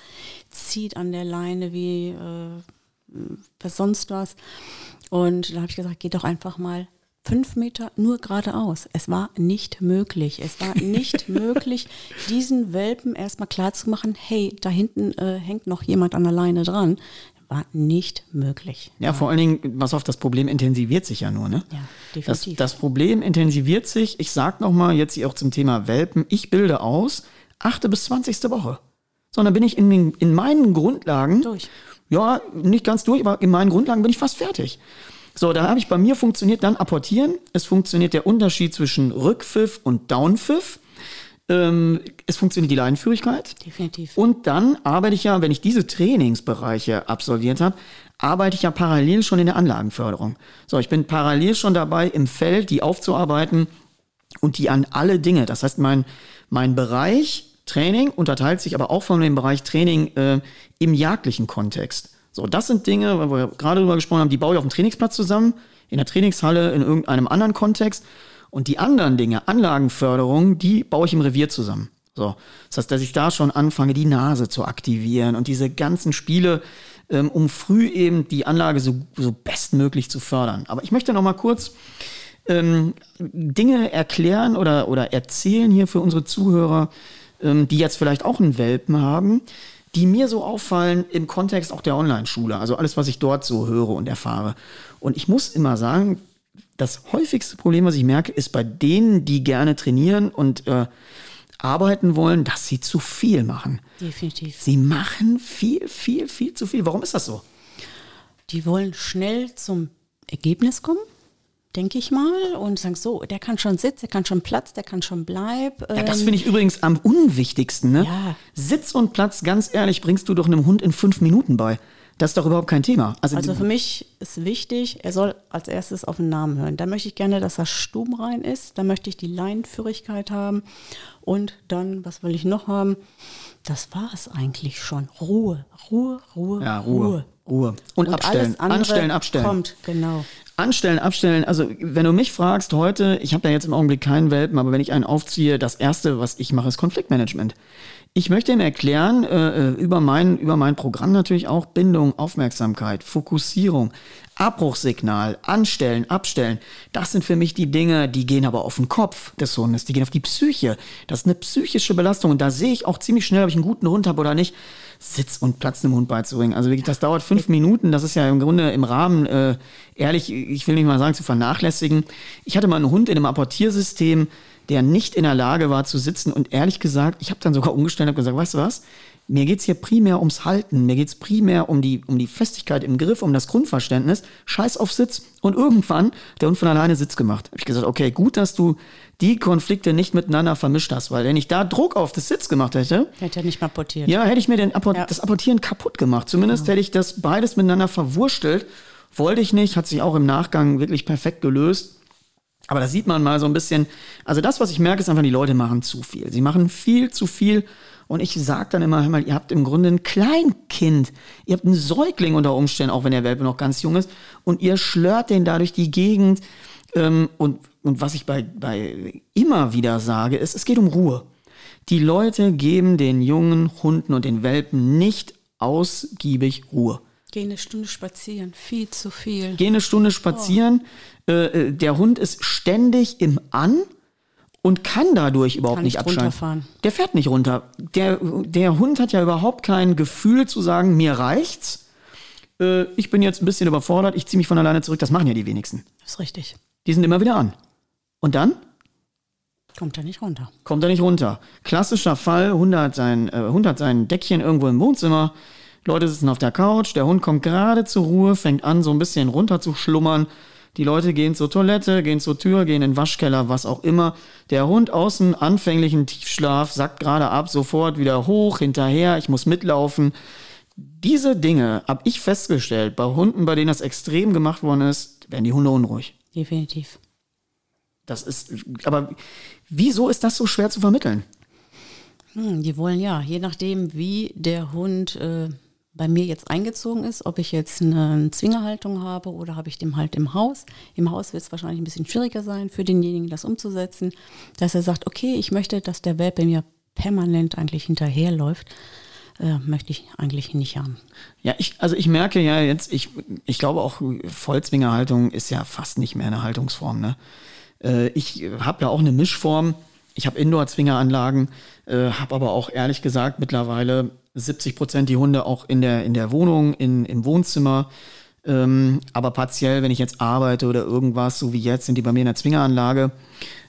S2: zieht an der Leine wie äh, was sonst was. Und da habe ich gesagt, geh doch einfach mal fünf Meter nur geradeaus. Es war nicht möglich. Es war nicht möglich, diesen Welpen erstmal klarzumachen, hey, da hinten äh, hängt noch jemand an der Leine dran. War nicht möglich.
S1: Ja, vor allen Dingen, was auf das Problem intensiviert sich ja nur, ne?
S2: Ja,
S1: Das,
S2: definitiv.
S1: das Problem intensiviert sich. Ich sag noch mal jetzt hier auch zum Thema Welpen. Ich bilde aus, achte bis zwanzigste Woche. So, und dann bin ich in, den, in meinen Grundlagen.
S2: Durch.
S1: Ja, nicht ganz durch, aber in meinen Grundlagen bin ich fast fertig. So, da habe ich bei mir funktioniert dann apportieren. Es funktioniert der Unterschied zwischen Rückpfiff und Downpfiff. Ähm, es funktioniert die Leinenführigkeit.
S2: Definitiv.
S1: Und dann arbeite ich ja, wenn ich diese Trainingsbereiche absolviert habe, arbeite ich ja parallel schon in der Anlagenförderung. So, ich bin parallel schon dabei, im Feld die aufzuarbeiten und die an alle Dinge. Das heißt, mein, mein Bereich Training unterteilt sich aber auch von dem Bereich Training äh, im jagdlichen Kontext. So, das sind Dinge, wo wir gerade drüber gesprochen haben, die baue ich auf dem Trainingsplatz zusammen, in der Trainingshalle, in irgendeinem anderen Kontext. Und die anderen Dinge, Anlagenförderung, die baue ich im Revier zusammen. So, das heißt, dass ich da schon anfange, die Nase zu aktivieren und diese ganzen Spiele, ähm, um früh eben die Anlage so, so bestmöglich zu fördern. Aber ich möchte noch mal kurz ähm, Dinge erklären oder, oder erzählen hier für unsere Zuhörer, ähm, die jetzt vielleicht auch einen Welpen haben, die mir so auffallen im Kontext auch der Online-Schule. Also alles, was ich dort so höre und erfahre. Und ich muss immer sagen, das häufigste Problem, was ich merke, ist bei denen, die gerne trainieren und äh, arbeiten wollen, dass sie zu viel machen.
S2: Definitiv.
S1: Sie machen viel, viel, viel zu viel. Warum ist das so?
S2: Die wollen schnell zum Ergebnis kommen, denke ich mal, und sagen so, der kann schon Sitz, der kann schon Platz, der kann schon Bleib.
S1: Ja, das
S2: ähm,
S1: finde ich übrigens am unwichtigsten. Ne?
S2: Ja.
S1: Sitz und Platz, ganz ehrlich, bringst du doch einem Hund in fünf Minuten bei. Das ist doch überhaupt kein Thema. Also,
S2: Also für mich ist wichtig, er soll als erstes auf den Namen hören. Da möchte ich gerne, dass er stubenrein ist. Da möchte ich die Leinenführigkeit haben. Und dann, was will ich noch haben? Das war es eigentlich schon. Ruhe, Ruhe, Ruhe,
S1: ja, Ruhe. Ruhe. Und,
S2: Und
S1: abstellen. Anstellen, abstellen.
S2: kommt, genau.
S1: Anstellen, abstellen. Also, wenn du mich fragst heute, ich habe da jetzt im Augenblick keinen Welpen, aber wenn ich einen aufziehe, das erste, was ich mache, ist Konfliktmanagement. Ich möchte ihm erklären, äh, über, mein, über mein Programm natürlich auch Bindung, Aufmerksamkeit, Fokussierung, Abbruchssignal, Anstellen, Abstellen. Das sind für mich die Dinge, die gehen aber auf den Kopf des Hundes, die gehen auf die Psyche. Das ist eine psychische Belastung und da sehe ich auch ziemlich schnell, ob ich einen guten Hund habe oder nicht. Sitz und Platz einem Hund beizubringen. Also wirklich, das dauert fünf Minuten. Das ist ja im Grunde im Rahmen, äh, ehrlich, ich will nicht mal sagen, zu vernachlässigen. Ich hatte mal einen Hund in einem Apportiersystem, der nicht in der Lage war zu sitzen. Und ehrlich gesagt, ich habe dann sogar umgestellt und gesagt, weißt du was? Mir geht's hier primär ums Halten, mir geht's primär um die, um die Festigkeit im Griff, um das Grundverständnis. Scheiß auf Sitz. Und irgendwann, der Hund von alleine Sitz gemacht. Hab ich gesagt, okay, gut, dass du die Konflikte nicht miteinander vermischt hast, weil wenn ich da Druck auf das Sitz gemacht hätte,
S2: Hätte er nicht mal portiert.
S1: ja, hätte ich mir den Apport
S2: Ja.
S1: das Apportieren kaputt gemacht. Zumindest hätte ich das beides miteinander verwurstelt. Wollte ich nicht, hat sich auch im Nachgang wirklich perfekt gelöst. Aber da sieht man mal so ein bisschen, also das, was ich merke, ist einfach, die Leute machen zu viel. Sie machen viel zu viel. Und ich sage dann immer, hör mal, ihr habt im Grunde ein Kleinkind. Ihr habt einen Säugling unter Umständen, auch wenn der Welpe noch ganz jung ist. Und ihr schlört den da durch die Gegend. Ähm, und, und was ich bei, bei immer wieder sage, ist, es geht um Ruhe. Die Leute geben den jungen Hunden und den Welpen nicht ausgiebig Ruhe.
S2: Geh eine Stunde spazieren, viel zu viel.
S1: Geh eine Stunde spazieren. Äh, äh, der Hund ist ständig im An und kann dadurch überhaupt
S2: Kann
S1: nicht
S2: nicht
S1: abschalten.
S2: runterfahren.
S1: Der fährt nicht runter. Der, der Hund hat ja überhaupt kein Gefühl zu sagen, mir reicht's. Äh, ich bin jetzt ein bisschen überfordert, ich ziehe mich von alleine zurück. Das machen ja die wenigsten.
S2: Das ist richtig.
S1: Die sind immer wieder an. Und dann
S2: Kommt er nicht runter.
S1: kommt er nicht runter. Klassischer Fall, Hund hat sein, äh, Hund hat sein Deckchen irgendwo im Wohnzimmer, Leute sitzen auf der Couch, der Hund kommt gerade zur Ruhe, fängt an so ein bisschen runter zu schlummern. Die Leute gehen zur Toilette, gehen zur Tür, gehen in den Waschkeller, was auch immer. Der Hund außen anfänglichen Tiefschlaf sackt gerade ab, sofort wieder hoch, hinterher, ich muss mitlaufen. Diese Dinge habe ich festgestellt, bei Hunden, bei denen das extrem gemacht worden ist, werden die Hunde unruhig.
S2: Definitiv.
S1: Das ist, aber wieso ist das so schwer zu vermitteln?
S2: Hm, die wollen ja, je nachdem, wie der Hund äh, bei mir jetzt eingezogen ist, ob ich jetzt eine Zwingerhaltung habe oder habe ich den halt im Haus. Im Haus wird es wahrscheinlich ein bisschen schwieriger sein für denjenigen, das umzusetzen, dass er sagt, okay, ich möchte, dass der Welpe mir permanent eigentlich hinterherläuft. Äh, möchte ich eigentlich nicht haben.
S1: Ja, ich, also ich merke ja jetzt, ich, ich glaube auch Vollzwingerhaltung ist ja fast nicht mehr eine Haltungsform. Ne? Äh, ich habe ja auch eine Mischform. Ich habe Indoor-Zwingeranlagen, äh, habe aber auch ehrlich gesagt mittlerweile 70 Prozent die Hunde auch in der, in der Wohnung, in, im Wohnzimmer. Ähm, aber partiell, wenn ich jetzt arbeite oder irgendwas, so wie jetzt, sind die bei mir in der Zwingeranlage,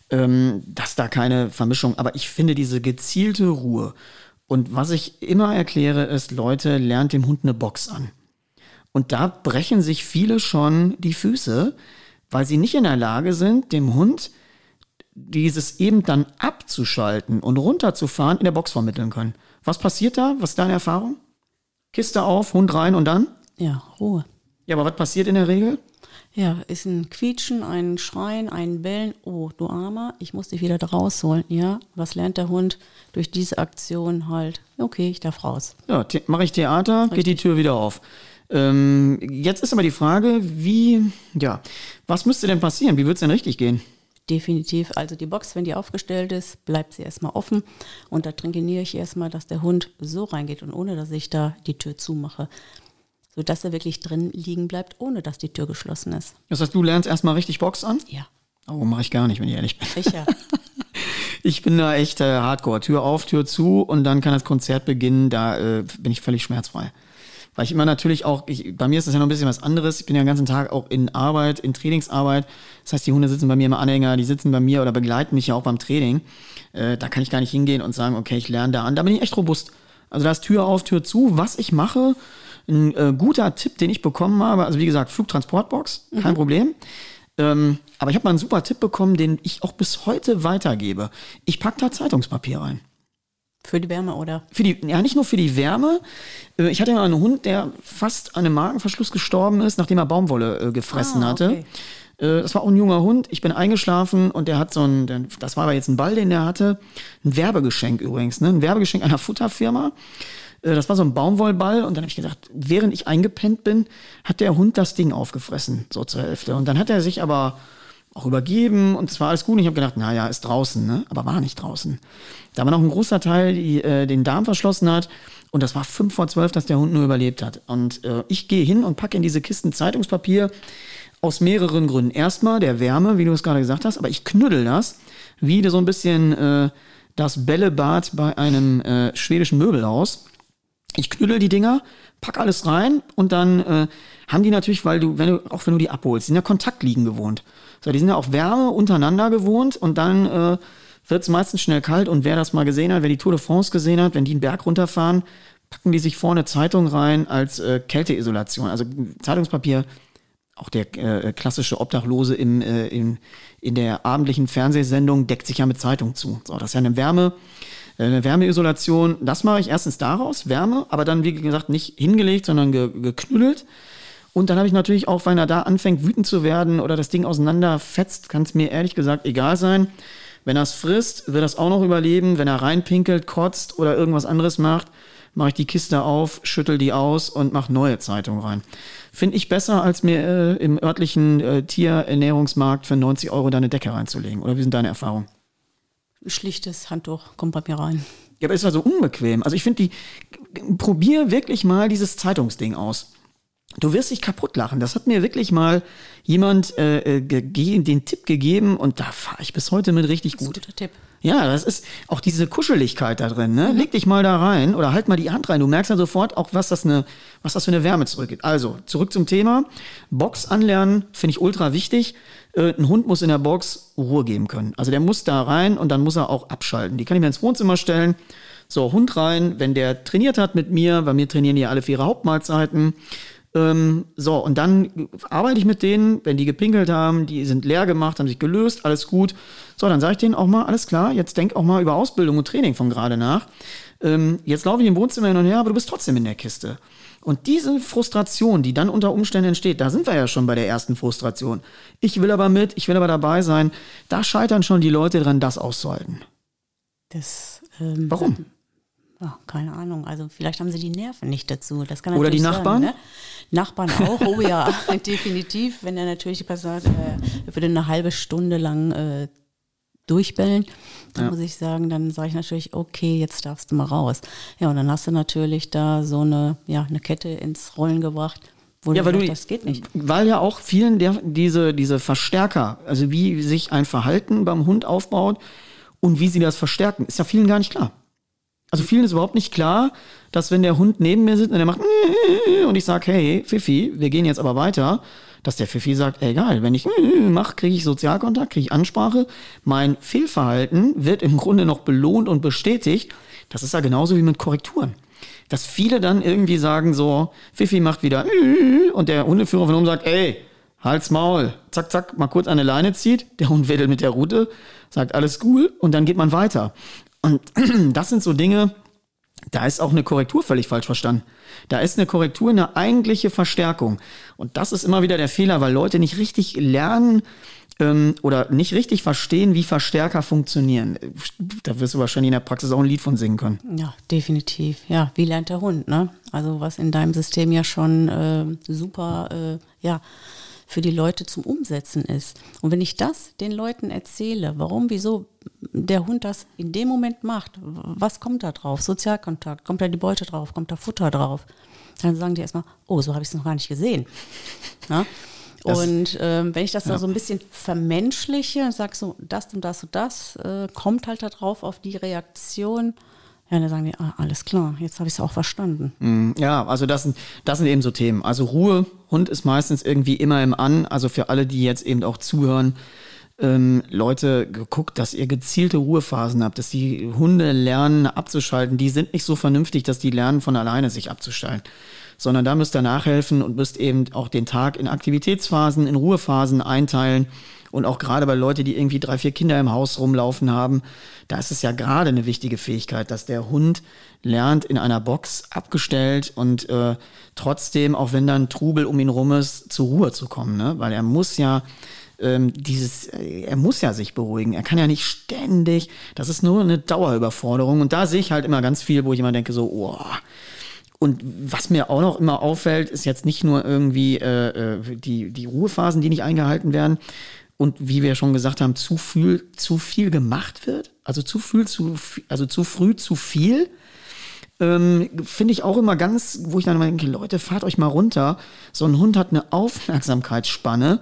S1: ähm, dass da keine Vermischung. Aber ich finde diese gezielte Ruhe. Und was ich immer erkläre, ist, Leute, lernt dem Hund eine Box an. Und da brechen sich viele schon die Füße, weil sie nicht in der Lage sind, dem Hund dieses eben dann abzuschalten und runterzufahren in der Box vermitteln können. Was passiert da? Was ist deine Erfahrung? Kiste auf, Hund rein und dann?
S2: Ja, Ruhe.
S1: Ja, aber was passiert in der Regel?
S2: Ja, ist ein Quietschen, ein Schreien, ein Bellen. Oh, du Armer, ich muss dich wieder da rausholen. Ja, was lernt der Hund durch diese Aktion halt? Okay, ich darf raus.
S1: Ja, mache ich Theater, Richtig. geht die Tür wieder auf. Ähm, jetzt ist aber die Frage, wie, ja, was müsste denn passieren? Wie wird es denn richtig gehen?
S2: Definitiv. Also die Box, wenn die aufgestellt ist, bleibt sie erstmal offen und da trainiere ich erstmal, dass der Hund so reingeht und ohne, dass ich da die Tür zumache. Sodass er wirklich drin liegen bleibt, ohne dass die Tür geschlossen ist.
S1: Das heißt, du lernst erstmal richtig Box an?
S2: Ja.
S1: Oh, mache ich gar nicht, wenn ich ehrlich bin.
S2: Ich ja.
S1: ich bin da echt äh, hardcore. Tür auf, Tür zu und dann kann das Konzert beginnen. Da äh, bin ich völlig schmerzfrei weil ich immer natürlich auch, ich, bei mir ist das ja noch ein bisschen was anderes. Ich bin ja den ganzen Tag auch in Arbeit, in Trainingsarbeit. Das heißt, die Hunde sitzen bei mir im Anhänger, die sitzen bei mir oder begleiten mich ja auch beim Training. Äh, da kann ich gar nicht hingehen und sagen, okay, ich lerne da an. Da bin ich echt robust. Also da ist Tür auf, Tür zu. Was ich mache, ein äh, guter Tipp, den ich bekommen habe, also wie gesagt, Flugtransportbox, kein mhm. Problem. Ähm, aber ich habe mal einen super Tipp bekommen, den ich auch bis heute weitergebe. Ich packe da Zeitungspapier rein.
S2: Für die Wärme, oder?
S1: Für die, ja, nicht nur für die Wärme. Äh, ich hatte mal einen Hund, der fast an einem Magenverschluss gestorben ist, nachdem er Baumwolle äh, gefressen ah, hatte. Okay. Äh, das war auch ein junger Hund. Ich bin eingeschlafen und der hat so ein, das war aber jetzt ein Ball, den der hatte. Ein Werbegeschenk übrigens, ne? Ein Werbegeschenk einer Futterfirma. Äh, das war so ein Baumwollball und dann habe ich gedacht, während ich eingepennt bin, hat der Hund das Ding aufgefressen, so zur Hälfte. Und dann hat er sich aber auch übergeben und es war alles gut. Und ich habe gedacht, naja, ist draußen, ne? Aber war nicht draußen. Da war noch ein großer Teil, die äh, den Darm verschlossen hat. Und das war fünf vor zwölf, dass der Hund nur überlebt hat. Und äh, ich gehe hin und packe in diese Kisten Zeitungspapier aus mehreren Gründen. Erstmal der Wärme, wie du es gerade gesagt hast, aber ich knüddel das, wie so ein bisschen äh, das Bällebad bei einem äh, schwedischen Möbelhaus. Ich knüddel die Dinger, pack alles rein und dann äh, haben die natürlich, weil du, wenn du, auch wenn du die abholst, sind ja Kontaktliegen gewohnt. So, die sind ja auch Wärme untereinander gewohnt und dann äh, wird es meistens schnell kalt und wer das mal gesehen hat, wer die Tour de France gesehen hat, wenn die einen Berg runterfahren, packen die sich vorne Zeitung rein als äh, Kälteisolation. Also Zeitungspapier, auch der äh, klassische Obdachlose im, äh, in, in der abendlichen Fernsehsendung deckt sich ja mit Zeitung zu. So, das ist ja eine Wärme, äh, eine Wärmeisolation. Das mache ich erstens daraus, Wärme, aber dann, wie gesagt, nicht hingelegt, sondern ge geknüttelt. Und dann habe ich natürlich auch, wenn er da anfängt, wütend zu werden oder das Ding auseinanderfetzt, kann es mir ehrlich gesagt egal sein. Wenn er es frisst, wird er es auch noch überleben. Wenn er reinpinkelt, kotzt oder irgendwas anderes macht, mache ich die Kiste auf, schüttel die aus und mache neue Zeitung rein. Finde ich besser, als mir äh, im örtlichen äh, Tierernährungsmarkt für 90 Euro deine Decke reinzulegen. Oder wie sind deine Erfahrungen?
S2: Schlichtes Handtuch kommt bei mir rein.
S1: Ja, aber ist ja so unbequem. Also ich finde die, probier wirklich mal dieses Zeitungsding aus. Du wirst dich kaputt lachen. Das hat mir wirklich mal jemand äh, äh den Tipp gegeben und da fahre ich bis heute mit richtig gut. Das ist ein guter Tipp. Ja, das ist auch diese Kuscheligkeit da drin. Ne? Mhm. Leg dich mal da rein oder halt mal die Hand rein. Du merkst ja sofort auch, was das, eine, was das für eine Wärme zurückgeht. Also, zurück zum Thema. Box anlernen finde ich ultra wichtig. Äh, ein Hund muss in der Box Ruhe geben können. Also der muss da rein und dann muss er auch abschalten. Die kann ich mir ins Wohnzimmer stellen. So, Hund rein, wenn der trainiert hat mit mir, bei mir trainieren die alle für ihre Hauptmahlzeiten. Ähm, so, und dann arbeite ich mit denen, wenn die gepinkelt haben, die sind leer gemacht, haben sich gelöst, alles gut. So, dann sage ich denen auch mal, alles klar, jetzt denk auch mal über Ausbildung und Training von gerade nach. Ähm, jetzt laufe ich im Wohnzimmer hin und her, aber du bist trotzdem in der Kiste. Und diese Frustration, die dann unter Umständen entsteht, da sind wir ja schon bei der ersten Frustration. Ich will aber mit, ich will aber dabei sein. Da scheitern schon die Leute dran, das auszuhalten.
S2: Das, ähm,
S1: Warum?
S2: Ja, keine Ahnung. Also vielleicht haben sie die Nerven nicht dazu. Das kann
S1: Oder die Nachbarn?
S2: Sein, ne? Nachbarn auch, oh ja, definitiv. Wenn er natürlich die Person äh, würde eine halbe Stunde lang äh, durchbellen, dann
S1: Ja.
S2: muss ich sagen, dann sage ich natürlich, okay, jetzt darfst du mal raus. Ja, und dann hast du natürlich da so eine, ja, eine Kette ins Rollen gebracht, wo
S1: Ja,
S2: du
S1: weil du,
S2: das geht nicht.
S1: Weil ja auch vielen der, diese, diese Verstärker, also wie sich ein Verhalten beim Hund aufbaut und wie sie das verstärken, ist ja vielen gar nicht klar. Also vielen ist überhaupt nicht klar, dass wenn der Hund neben mir sitzt und der macht und ich sage, hey, Fifi, wir gehen jetzt aber weiter, dass der Fifi sagt, egal, wenn ich mache, kriege ich Sozialkontakt, kriege ich Ansprache. Mein Fehlverhalten wird im Grunde noch belohnt und bestätigt. Das ist ja genauso wie mit Korrekturen. Dass viele dann irgendwie sagen so, Fifi macht wieder und der Hundeführer von oben sagt, ey, halt's Maul, zack, zack, mal kurz eine Leine zieht, der Hund wedelt mit der Rute, sagt alles cool und dann geht man weiter. Und das sind so Dinge, da ist auch eine Korrektur völlig falsch verstanden. Da ist eine Korrektur eine eigentliche Verstärkung. Und das ist immer wieder der Fehler, weil Leute nicht richtig lernen ähm, oder nicht richtig verstehen, wie Verstärker funktionieren. Da wirst du wahrscheinlich in der Praxis auch ein Lied von singen können.
S2: Ja, definitiv. Ja, wie lernt der Hund, ne? Also was in deinem System ja schon äh, super, äh, ja, für die Leute zum Umsetzen ist. Und wenn ich das den Leuten erzähle, warum, wieso der Hund das in dem Moment macht, was kommt da drauf? Sozialkontakt, kommt da die Beute drauf, kommt da Futter drauf? Dann sagen die erstmal, oh, so habe ich es noch gar nicht gesehen. Na?
S1: Das-
S2: und ähm, wenn ich das da so ein bisschen vermenschliche und sage so, das und das und das, äh, kommt halt da drauf auf die Reaktion, ja, dann sagen die, ah, alles klar, jetzt habe ich es auch verstanden.
S1: Mm, Ja, also das sind, das sind eben so Themen. Also Ruhe, Hund ist meistens irgendwie immer im An. Also für alle, die jetzt eben auch zuhören, ähm, Leute, geguckt, dass ihr gezielte Ruhephasen habt, dass die Hunde lernen abzuschalten. Die sind nicht so vernünftig, dass die lernen von alleine sich abzuschalten. Sondern da müsst ihr nachhelfen und müsst eben auch den Tag in Aktivitätsphasen, in Ruhephasen einteilen. Und auch gerade bei Leuten, die irgendwie drei, vier Kinder im Haus rumlaufen haben, da ist es ja gerade eine wichtige Fähigkeit, dass der Hund lernt in einer Box abgestellt und äh, trotzdem, auch wenn dann Trubel um ihn rum ist, zur Ruhe zu kommen, ne? Weil er muss ja ähm, dieses, äh, er muss ja sich beruhigen. Er kann ja nicht ständig, das ist nur eine Dauerüberforderung. Und da sehe ich halt immer ganz viel, wo ich immer denke, so, oh, und was mir auch noch immer auffällt, ist jetzt nicht nur irgendwie äh, äh, die, die Ruhephasen, die nicht eingehalten werden und wie wir schon gesagt haben, zu viel, zu viel gemacht wird. Also zu viel, zu, also zu früh zu viel. Ähm, Finde ich auch immer ganz, wo ich dann immer denke, Leute, fahrt euch mal runter. So ein Hund hat eine Aufmerksamkeitsspanne.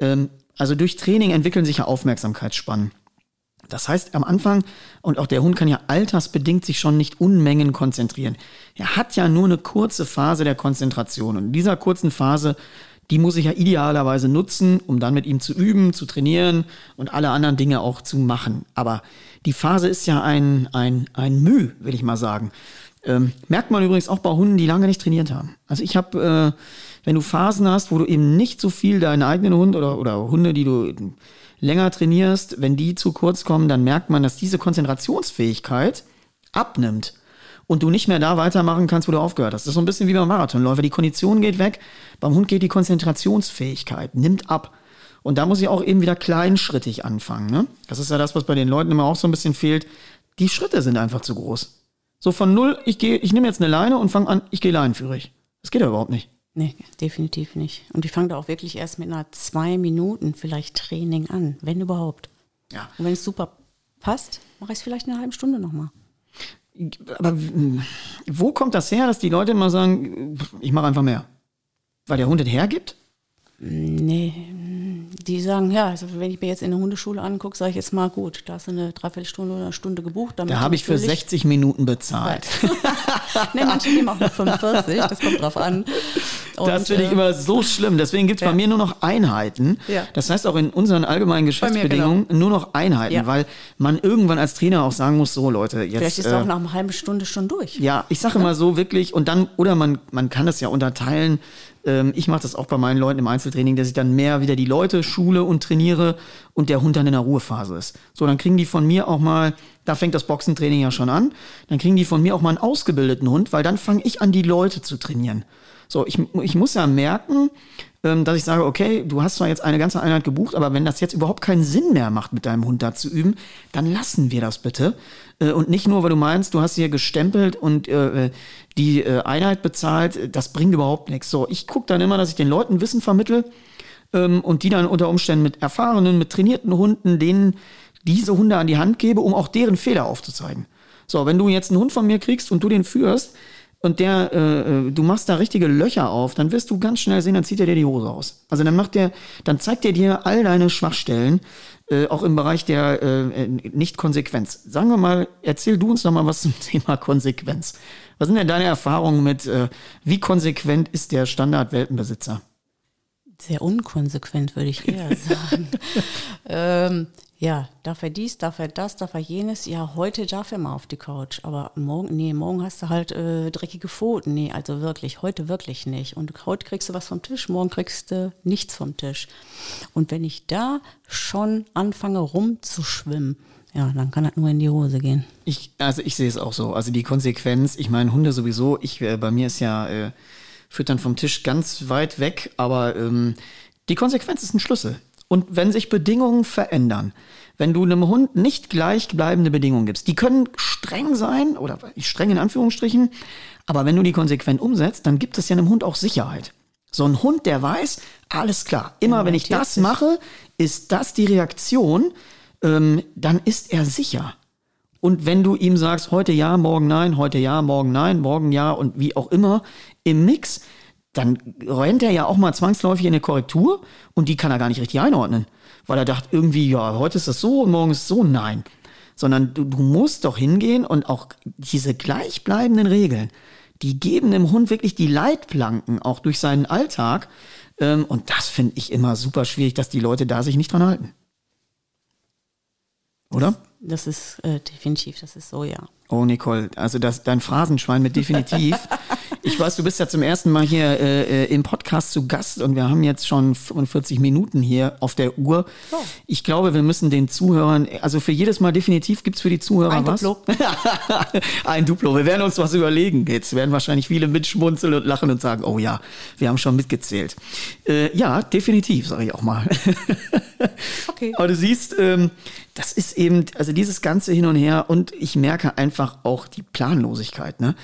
S1: Ähm, also durch Training entwickeln sich ja Aufmerksamkeitsspannen. Das heißt, am Anfang, und auch der Hund kann ja altersbedingt sich schon nicht Unmengen konzentrieren. Er hat ja nur eine kurze Phase der Konzentration. Und in dieser kurzen Phase, die muss ich ja idealerweise nutzen, um dann mit ihm zu üben, zu trainieren und alle anderen Dinge auch zu machen. Aber die Phase ist ja ein, ein, ein Mühe, will ich mal sagen. Ähm, merkt man übrigens auch bei Hunden, die lange nicht trainiert haben. Also ich habe, äh, wenn du Phasen hast, wo du eben nicht so viel deinen eigenen Hund oder, oder Hunde, die du länger trainierst, wenn die zu kurz kommen, dann merkt man, dass diese Konzentrationsfähigkeit abnimmt und du nicht mehr da weitermachen kannst, wo du aufgehört hast. Das ist so ein bisschen wie beim Marathonläufer. Die Kondition geht weg, beim Hund geht die Konzentrationsfähigkeit, nimmt ab. Und da muss ich auch eben wieder kleinschrittig anfangen. Ne? Das ist ja das, was bei den Leuten immer auch so ein bisschen fehlt. Die Schritte sind einfach zu groß. So von null, ich gehe, ich nehme jetzt eine Leine und fange an, ich gehe leinenführig. Das geht ja überhaupt nicht.
S2: Nee, definitiv nicht. Und ich fange da auch wirklich erst mit einer zwei Minuten vielleicht Training an, wenn überhaupt.
S1: Ja.
S2: Und wenn es super passt, mache ich es vielleicht in einer halben Stunde nochmal.
S1: Aber wo kommt das her, dass die Leute immer sagen, ich mache einfach mehr? Weil der Hund es hergibt?
S2: Nee, die sagen, ja, also wenn ich mir jetzt in der Hundeschule angucke, sage ich jetzt mal, gut, da hast du eine Dreiviertelstunde oder eine Stunde gebucht.
S1: Da habe ich für
S2: natürlich-
S1: 60 Minuten bezahlt.
S2: nee, manche nehmen auch nur 45, das kommt drauf an. Und,
S1: das finde ich
S2: äh,
S1: immer so schlimm. Deswegen gibt es bei
S2: ja.
S1: mir nur noch Einheiten.
S2: Ja.
S1: Das heißt auch in unseren allgemeinen
S2: mir,
S1: Geschäftsbedingungen nur noch Einheiten,
S2: Ja.
S1: weil man irgendwann als Trainer auch sagen muss, so Leute, jetzt.
S2: Vielleicht ist
S1: äh,
S2: es auch nach einer halben Stunde schon durch.
S1: Ja, ich sage immer so wirklich und dann, oder man, man kann das ja unterteilen. Ähm, ich mache das auch bei meinen Leuten im Einzeltraining, dass ich dann mehr wieder die Leute schule und trainiere und der Hund dann in der Ruhephase ist. So, dann kriegen die von mir auch mal, da fängt das Boxentraining ja schon an, dann kriegen die von mir auch mal einen ausgebildeten Hund, weil dann fange ich an, die Leute zu trainieren. So, ich, ich muss ja merken, ähm, dass ich sage, okay, du hast zwar jetzt eine ganze Einheit gebucht, aber wenn das jetzt überhaupt keinen Sinn mehr macht, mit deinem Hund da zu üben, dann lassen wir das bitte. Äh, und nicht nur, weil du meinst, du hast hier gestempelt und äh, die äh, Einheit bezahlt, das bringt überhaupt nichts. So, ich gucke dann immer, dass ich den Leuten Wissen vermittel ähm, und die dann unter Umständen mit erfahrenen, mit trainierten Hunden, denen diese Hunde an die Hand gebe, um auch deren Fehler aufzuzeigen. So, wenn du jetzt einen Hund von mir kriegst und du den führst, und der, äh, du machst da richtige Löcher auf, dann wirst du ganz schnell sehen, dann zieht er dir die Hose aus. Also dann macht der, dann zeigt er dir all deine Schwachstellen, äh, auch im Bereich der äh, Nicht-Konsequenz. Sagen wir mal, erzähl du uns noch mal was zum Thema Konsequenz. Was sind denn deine Erfahrungen mit, äh, wie konsequent ist der Standard-Welpenbesitzer?
S2: Sehr unkonsequent, würde ich eher sagen. ähm, ja, darf er dies, darf er das, darf er jenes. Ja, heute darf er mal auf die Couch, aber morgen, nee, morgen hast du halt äh, dreckige Pfoten. Nee, also wirklich, heute wirklich nicht. Und heute kriegst du was vom Tisch, morgen kriegst du nichts vom Tisch. Und wenn ich da schon anfange rumzuschwimmen, ja, dann kann das nur in die Hose gehen.
S1: Ich, also ich sehe es auch so. Also die Konsequenz, ich meine, Hunde sowieso, ich, äh, bei mir ist ja äh, füttern vom Tisch ganz weit weg, aber ähm, die Konsequenz ist ein Schlüssel. Und wenn sich Bedingungen verändern, wenn du einem Hund nicht gleichbleibende Bedingungen gibst, die können streng sein oder streng in Anführungsstrichen, aber wenn du die konsequent umsetzt, dann gibt es ja einem Hund auch Sicherheit. So ein Hund, der weiß, alles klar, immer ja, wenn ich das sich. mache, ist das die Reaktion, ähm, dann ist er sicher. Und wenn du ihm sagst, heute ja, morgen nein, heute ja, morgen nein, morgen ja und wie auch immer, im Mix, dann rennt er ja auch mal zwangsläufig in eine Korrektur und die kann er gar nicht richtig einordnen, weil er dachte irgendwie, ja, heute ist das so und morgen ist es so. Nein, sondern du, du musst doch hingehen und auch diese gleichbleibenden Regeln, die geben dem Hund wirklich die Leitplanken, auch durch seinen Alltag. Ähm, und das finde ich immer super schwierig, dass die Leute da sich nicht dran halten. Oder?
S2: Das, das ist äh, definitiv, das ist so, ja.
S1: Oh, Nicole, also das, dein Phrasenschwein mit definitiv. ich weiß, du bist ja zum ersten Mal hier äh, äh im Podcast zu Gast und wir haben jetzt schon 45 Minuten hier auf der Uhr. Oh. Ich glaube, wir müssen den Zuhörern, also für jedes Mal definitiv gibt's für die Zuhörer
S2: Ein
S1: was.
S2: Duplo.
S1: Ein Duplo. Wir werden uns was überlegen. Jetzt werden wahrscheinlich viele mitschmunzeln und lachen und sagen, oh ja, wir haben schon mitgezählt. Äh, ja, definitiv, sage ich auch mal. okay. Aber du siehst, ähm, das ist eben, also dieses ganze Hin und Her und ich merke einfach auch die Planlosigkeit. Ne?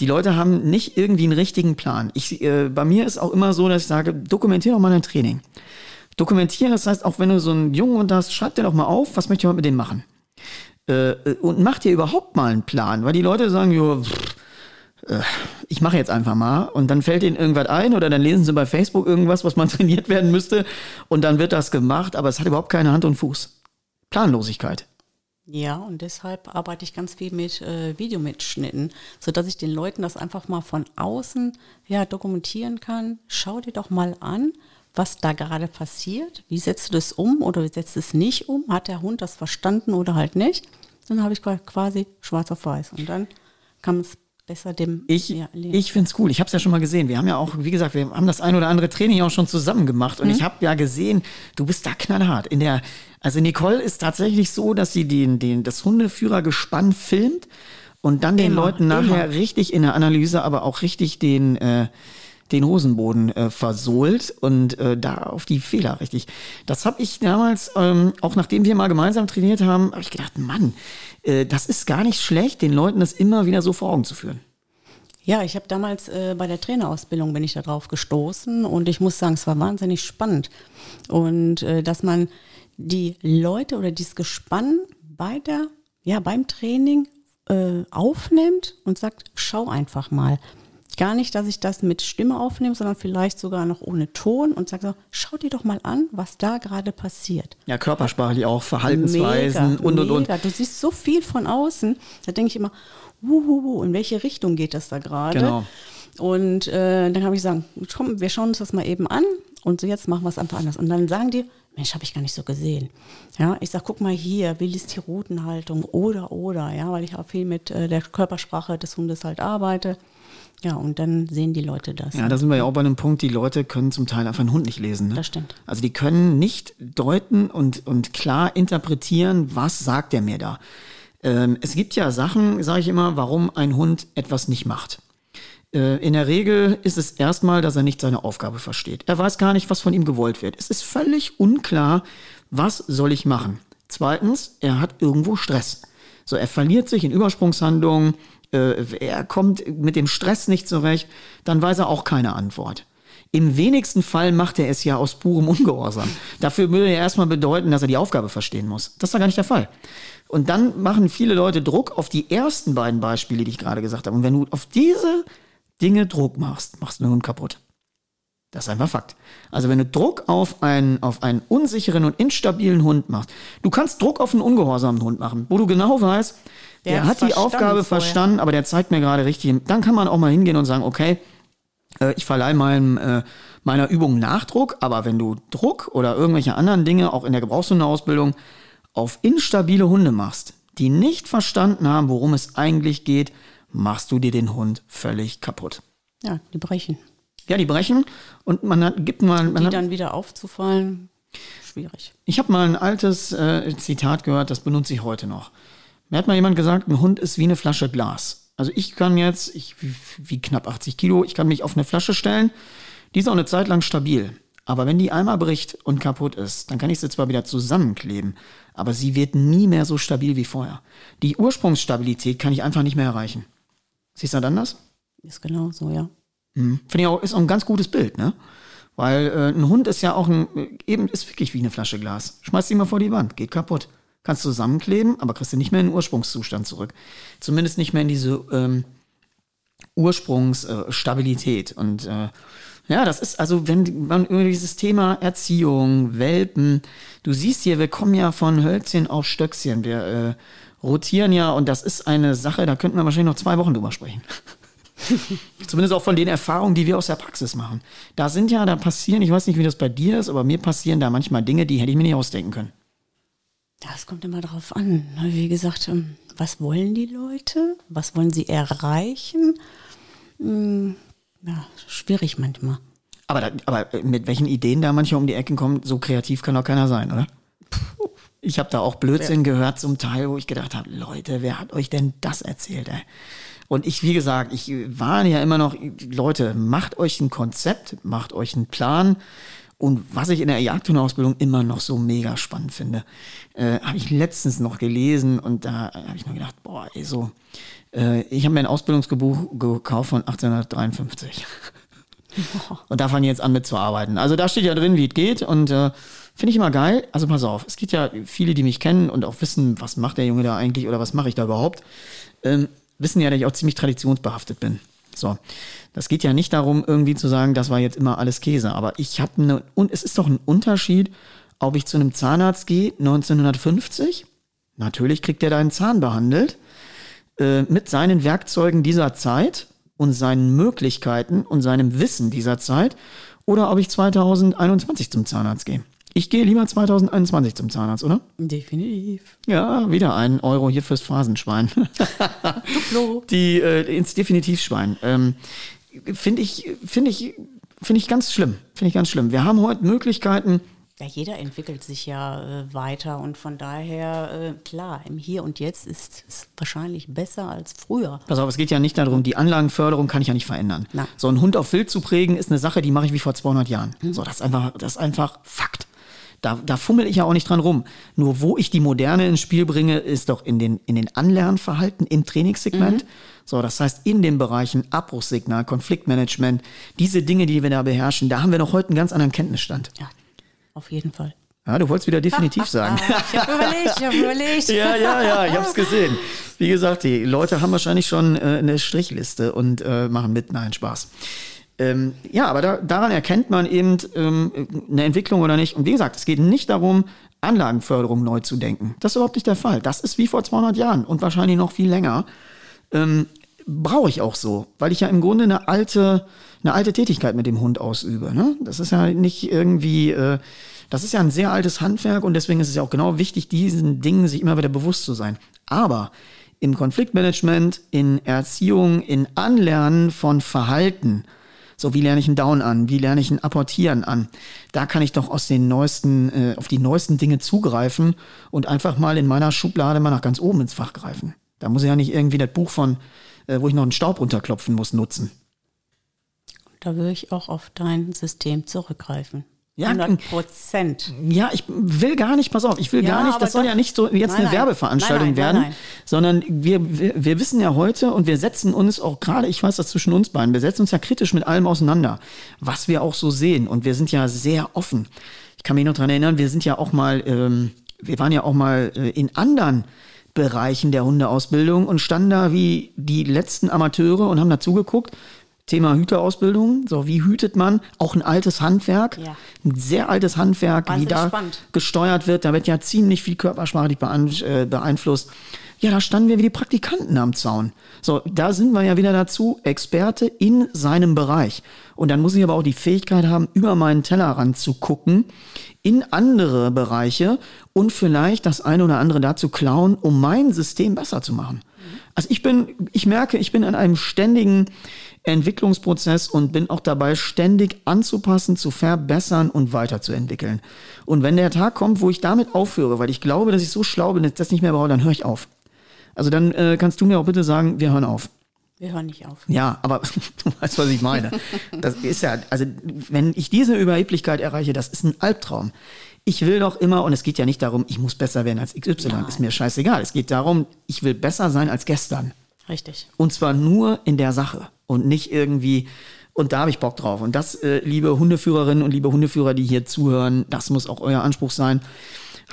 S1: Die Leute haben nicht irgendwie einen richtigen Plan. Ich, äh, bei mir ist auch immer so, dass ich sage, dokumentiere doch mal dein Training. Dokumentieren, das heißt, auch wenn du so einen Jungen hast, schreib dir doch mal auf, was möchte ich heute mit dem machen. Äh, und mach dir überhaupt mal einen Plan, weil die Leute sagen, jo, pff, äh, ich mache jetzt einfach mal und dann fällt ihnen irgendwas ein oder dann lesen sie bei Facebook irgendwas, was man trainiert werden müsste und dann wird das gemacht, aber es hat überhaupt keine Hand und Fuß. Planlosigkeit.
S2: Ja, und deshalb arbeite ich ganz viel mit äh, Videomitschnitten, sodass ich den Leuten das einfach mal von außen ja, dokumentieren kann. Schau dir doch mal an, was da gerade passiert. Wie setzt du das um oder wie setzt du es nicht um? Hat der Hund das verstanden oder halt nicht? Dann habe ich quasi schwarz auf weiß. Und dann kann man es besser dem
S1: Ich, ja, ich finde es cool. Ich habe es ja schon mal gesehen. Wir haben ja auch, wie gesagt, wir haben das ein oder andere Training auch schon zusammen gemacht. Und mhm. ich habe ja gesehen, du bist da knallhart. In der, also Nicole ist tatsächlich so, dass sie den, den, das Hundeführergespann filmt und dann den immer, Leuten nachher immer. richtig in der Analyse, aber auch richtig den, äh, den Hosenboden äh, versohlt und äh, da auf die Fehler richtig. Das habe ich damals, ähm, auch nachdem wir mal gemeinsam trainiert haben, habe ich gedacht, Mann, das ist gar nicht schlecht, den Leuten das immer wieder so vor Augen zu führen.
S2: Ja, ich habe damals äh, bei der Trainerausbildung bin ich da drauf gestoßen und ich muss sagen, es war wahnsinnig spannend. Und äh, dass man die Leute oder dieses Gespann bei der, ja, beim Training äh, aufnimmt und sagt, schau einfach mal. Gar nicht, dass ich das mit Stimme aufnehme, sondern vielleicht sogar noch ohne Ton und sage so, schau dir doch mal an, was da gerade passiert.
S1: Ja, körpersprachlich auch, Verhaltensweisen mega, und und und.
S2: Du siehst so viel von außen. Da denke ich immer, wuhu, in welche Richtung geht das da gerade? Genau. Und äh, dann habe ich gesagt, komm, wir schauen uns das mal eben an und so jetzt machen wir es einfach anders. Und dann sagen die, Mensch, habe ich gar nicht so gesehen. Ja, ich sage, guck mal hier, wie ist die Rutenhaltung oder oder, ja, weil ich auch viel mit äh, der Körpersprache des Hundes halt arbeite. Ja, und dann sehen die Leute das.
S1: Ja, da sind wir ja auch bei einem Punkt, die Leute können zum Teil einfach einen Hund nicht lesen. Ne?
S2: Das stimmt.
S1: Also die können nicht deuten und, und klar interpretieren, was sagt er mir da. Ähm, es gibt ja Sachen, sage ich immer, warum ein Hund etwas nicht macht. Äh, in der Regel ist es erstmal, dass er nicht seine Aufgabe versteht. Er weiß gar nicht, was von ihm gewollt wird. Es ist völlig unklar, was soll ich machen. Zweitens, er hat irgendwo Stress. So, er verliert sich in Übersprungshandlungen, er kommt mit dem Stress nicht zurecht, dann weiß er auch keine Antwort. Im wenigsten Fall macht er es ja aus purem Ungehorsam. Dafür würde er erstmal bedeuten, dass er die Aufgabe verstehen muss. Das ist ja gar nicht der Fall. Und dann machen viele Leute Druck auf die ersten beiden Beispiele, die ich gerade gesagt habe. Und wenn du auf diese Dinge Druck machst, machst du den Hund kaputt. Das ist einfach Fakt. Also wenn du Druck auf einen, auf einen unsicheren und instabilen Hund machst, du kannst Druck auf einen ungehorsamen Hund machen, wo du genau weißt, der, der hat die Aufgabe vorher. verstanden, aber der zeigt mir gerade richtig. Dann kann man auch mal hingehen und sagen, okay, äh, ich verleihe meinem, äh, meiner Übung Nachdruck, aber wenn du Druck oder irgendwelche anderen Dinge, auch in der Gebrauchshundeausbildung, auf instabile Hunde machst, die nicht verstanden haben, worum es eigentlich geht, machst du dir den Hund völlig kaputt.
S2: Ja, die brechen.
S1: Ja, die brechen und man hat, gibt mal. Man
S2: die
S1: hat,
S2: dann wieder aufzufallen, schwierig.
S1: Ich habe mal ein altes äh, Zitat gehört, das benutze ich heute noch. Mir hat mal jemand gesagt, ein Hund ist wie eine Flasche Glas. Also ich kann jetzt, ich wie knapp 80 Kilo, ich kann mich auf eine Flasche stellen. Die ist auch eine Zeit lang stabil. Aber wenn die einmal bricht und kaputt ist, dann kann ich sie zwar wieder zusammenkleben, aber sie wird nie mehr so stabil wie vorher. Die Ursprungsstabilität kann ich einfach nicht mehr erreichen. Siehst du das?
S2: Ist genau so, ja.
S1: Hm. Finde ich auch, ist auch ein ganz gutes Bild, ne? Weil äh, ein Hund ist ja auch ein, eben ist wirklich wie eine Flasche Glas. Schmeißt sie mal vor die Wand, geht kaputt. Kannst zusammenkleben, aber kriegst du nicht mehr in den Ursprungszustand zurück. Zumindest nicht mehr in diese ähm, Ursprungsstabilität. Äh, Und äh, ja, das ist also, wenn man über dieses Thema Erziehung, Welpen, du siehst hier, wir kommen ja von Hölzchen auf Stöckchen. Wir äh, rotieren ja und das ist eine Sache, da könnten wir wahrscheinlich noch zwei Wochen drüber sprechen. Zumindest auch von den Erfahrungen, die wir aus der Praxis machen. Da sind ja, da passieren, ich weiß nicht, wie das bei dir ist, aber mir passieren da manchmal Dinge, die hätte ich mir nicht ausdenken können.
S2: Ja, es kommt immer darauf an. Wie gesagt, ähm, was wollen die Leute? Was wollen sie erreichen? Hm, ja, schwierig manchmal.
S1: Aber, da, aber mit welchen Ideen da manchmal um die Ecken kommen, so kreativ kann doch keiner sein, oder? Ich habe da auch Blödsinn ja. gehört zum Teil, wo ich gedacht habe, Leute, wer hat euch denn das erzählt? Ey? Und ich, wie gesagt, ich warne ja immer noch, Leute, macht euch ein Konzept, macht euch einen Plan. Und was ich in der Jagdhundeausbildung immer noch so mega spannend finde, äh, habe ich letztens noch gelesen und da habe ich nur gedacht, boah, ey, so, äh, ich habe mir ein Ausbildungsgebuch gekauft von 1853. und da fange ich jetzt an mitzuarbeiten. Also da steht ja drin, wie es geht und äh, finde ich immer geil. Also pass auf, es gibt ja viele, die mich kennen und auch wissen, was macht der Junge da eigentlich oder was mache ich da überhaupt. Ähm, wissen ja, dass ich auch ziemlich traditionsbehaftet bin. So, das geht ja nicht darum, irgendwie zu sagen, das war jetzt immer alles Käse. Aber ich habe eine, und es ist doch ein Unterschied, ob ich zu einem Zahnarzt gehe 1950. Natürlich kriegt er deinen Zahn behandelt äh, mit seinen Werkzeugen dieser Zeit und seinen Möglichkeiten und seinem Wissen dieser Zeit. Oder ob ich 2021 zum Zahnarzt gehe. Ich gehe lieber 2021 zum Zahnarzt, oder?
S2: Definitiv.
S1: Ja, wieder ein Euro hier fürs Phrasenschwein. Die äh, ins Definitivschwein. Ähm, finde ich, finde ich, finde ich ganz schlimm. Finde ich ganz schlimm. Wir haben heute Möglichkeiten.
S2: Ja, jeder entwickelt sich ja äh, weiter und von daher, äh, klar, im Hier und Jetzt ist es wahrscheinlich besser als früher.
S1: Pass auf, es geht ja nicht darum, die Anlagenförderung kann ich ja nicht verändern.
S2: Nein.
S1: So einen Hund auf Wild zu prägen, ist eine Sache, die mache ich wie vor 200 Jahren. Mhm. So, das ist einfach, das ist einfach Fakt. Da, da fummel ich ja auch nicht dran rum. Nur wo ich die Moderne ins Spiel bringe, ist doch in den, in den Anlernverhalten im Trainingssegment. Mhm. So, das heißt, in den Bereichen Abbruchssignal, Konfliktmanagement, diese Dinge, die wir da beherrschen, da haben wir noch heute einen ganz anderen Kenntnisstand.
S2: Ja, auf jeden Fall.
S1: Ja, du wolltest wieder definitiv sagen.
S2: ich habe überlegt, ich habe überlegt.
S1: ja, ja, ja, ich habe es gesehen. Wie gesagt, die Leute haben wahrscheinlich schon äh, eine Strichliste und äh, machen mit. Nein, Spaß. Ähm, ja, aber da, daran erkennt man eben ähm, eine Entwicklung oder nicht. Und wie gesagt, es geht nicht darum, Anlagenförderung neu zu denken. Das ist überhaupt nicht der Fall. Das ist wie vor 200 Jahren und wahrscheinlich noch viel länger. Ähm, Brauche ich auch so, weil ich ja im Grunde eine alte, eine alte Tätigkeit mit dem Hund ausübe. Ne? Das ist ja nicht irgendwie, äh, das ist ja ein sehr altes Handwerk und deswegen ist es ja auch genau wichtig, diesen Dingen sich immer wieder bewusst zu sein. Aber im Konfliktmanagement, in Erziehung, in Anlernen von Verhalten, so, wie lerne ich einen Down an? Wie lerne ich ein Apportieren an? Da kann ich doch aus den neuesten, äh, auf die neuesten Dinge zugreifen und einfach mal in meiner Schublade mal nach ganz oben ins Fach greifen. Da muss ich ja nicht irgendwie das Buch von, äh, wo ich noch einen Staub runterklopfen muss, nutzen.
S2: Da würde ich auch auf dein System zurückgreifen.
S1: Ja,
S2: 100 Prozent.
S1: Ja, ich will gar nicht, pass auf, ich will
S2: Ja,
S1: gar nicht, das soll
S2: doch.
S1: ja nicht so jetzt
S2: Nein,
S1: eine
S2: nein.
S1: Werbeveranstaltung
S2: Nein,
S1: werden, sondern wir, wir, wir wissen ja heute und wir setzen uns auch gerade, ich weiß das zwischen uns beiden, wir setzen uns ja kritisch mit allem auseinander, was wir auch so sehen und wir sind ja sehr offen. Ich kann mich noch dran erinnern, wir sind ja auch mal, ähm, wir waren ja auch mal äh, in anderen Bereichen der Hundeausbildung und standen da wie die letzten Amateure und haben da zugeguckt. Thema Hüterausbildung, so wie hütet man, auch ein altes Handwerk,
S2: Ja.
S1: ein sehr altes Handwerk, wie
S2: Wahnsinnig
S1: da
S2: spannend.
S1: gesteuert wird, da wird ja ziemlich viel körpersprachlich beein- äh, beeinflusst. Ja, da standen wir wie die Praktikanten am Zaun. So, da sind wir ja wieder dazu, Experte in seinem Bereich. Und dann muss ich aber auch die Fähigkeit haben, über meinen Tellerrand zu gucken, in andere Bereiche und vielleicht das eine oder andere dazu klauen, um mein System besser zu machen. Also ich bin, ich merke, ich bin in einem ständigen Entwicklungsprozess und bin auch dabei, ständig anzupassen, zu verbessern und weiterzuentwickeln. Und wenn der Tag kommt, wo ich damit aufhöre, weil ich glaube, dass ich so schlau bin, dass ich das nicht mehr brauche, dann höre ich auf. Also dann äh, kannst du mir auch bitte sagen, wir hören auf.
S2: Wir hören nicht auf.
S1: Ja, aber du weißt, was ich meine. Das ist ja, also wenn ich diese Überheblichkeit erreiche, das ist ein Albtraum. Ich will doch immer, und es geht ja nicht darum, ich muss besser werden als XY, ist mir scheißegal. Es geht darum, ich will besser sein als gestern.
S2: Richtig.
S1: Und zwar nur in der Sache und nicht irgendwie, und da habe ich Bock drauf. Und das, äh, liebe Hundeführerinnen und liebe Hundeführer, die hier zuhören, das muss auch euer Anspruch sein.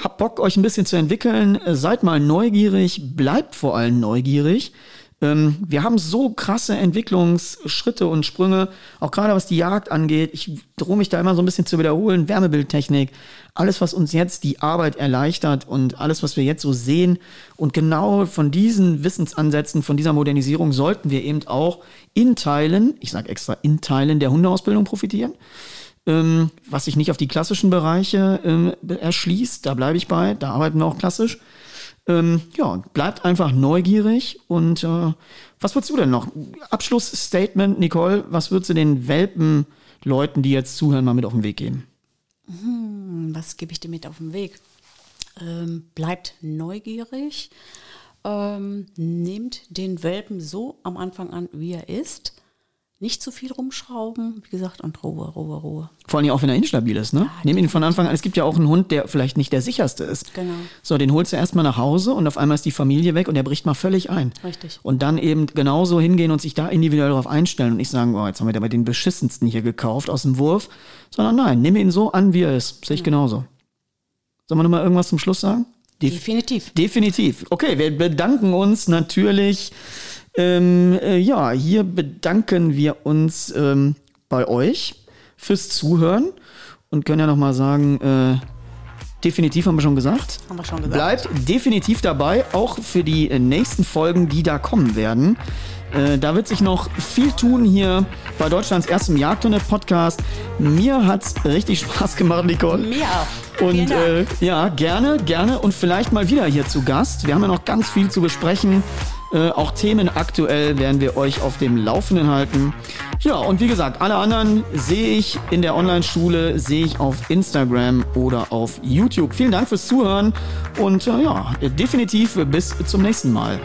S1: Habt Bock, euch ein bisschen zu entwickeln, äh, seid mal neugierig, bleibt vor allem neugierig. Ähm, wir haben so krasse Entwicklungsschritte und Sprünge, auch gerade was die Jagd angeht. Ich drohe mich da immer so ein bisschen zu wiederholen. Wärmebildtechnik, alles, was uns jetzt die Arbeit erleichtert und alles, was wir jetzt so sehen. Und genau von diesen Wissensansätzen, von dieser Modernisierung sollten wir eben auch in Teilen, ich sage extra in Teilen der Hundeausbildung profitieren ähm, was sich nicht auf die klassischen Bereiche ähm, erschließt. Da bleibe ich bei, da arbeiten wir auch klassisch. Ähm, ja, bleibt einfach neugierig. Und äh, was würdest du denn noch? Abschlussstatement, Nicole, was würdest du den Welpen-Leuten, die jetzt zuhören, mal mit auf den Weg geben?
S2: Hm, Was gebe ich dir mit auf den Weg? Ähm, bleibt neugierig. Ähm, nehmt den Welpen so am Anfang an, wie er ist. Nicht zu viel rumschrauben, wie gesagt, und Ruhe, Ruhe, Ruhe.
S1: Vor allem auch, wenn er instabil ist, ne? Nimm ihn von Anfang an. Es gibt ja auch einen Hund, der vielleicht nicht der sicherste ist.
S2: Genau.
S1: So, den holst du erstmal nach Hause und auf einmal ist die Familie weg und der bricht mal völlig ein.
S2: Richtig.
S1: Und dann eben genauso hingehen und sich da individuell darauf einstellen und nicht sagen, oh, jetzt haben wir aber den beschissensten hier gekauft aus dem Wurf, sondern nein, nimm ihn so an, wie er ist. Sehe ich genauso. Sollen wir nochmal irgendwas zum Schluss sagen? Def
S2: Definitiv.
S1: Definitiv. Okay, wir bedanken uns natürlich. Ähm, äh, ja, hier bedanken wir uns ähm, bei euch fürs Zuhören und können ja nochmal sagen, äh, definitiv haben wir schon gesagt.
S2: Haben wir schon gesagt.
S1: Bleibt definitiv dabei, auch für die äh, nächsten Folgen, die da kommen werden. Äh, da wird sich noch viel tun hier bei Deutschlands erstem Jagdhunde-Podcast. Mir hat's richtig Spaß gemacht, Nicole.
S2: Mir auch.
S1: Und äh, ja, gerne, gerne und vielleicht mal wieder hier zu Gast. Wir haben ja noch ganz viel zu besprechen. Äh, auch Themen aktuell werden wir euch auf dem Laufenden halten. Ja, und wie gesagt, alle anderen sehe ich in der Online-Schule, sehe ich auf Instagram oder auf YouTube. Vielen Dank fürs Zuhören und äh, ja, definitiv bis zum nächsten Mal.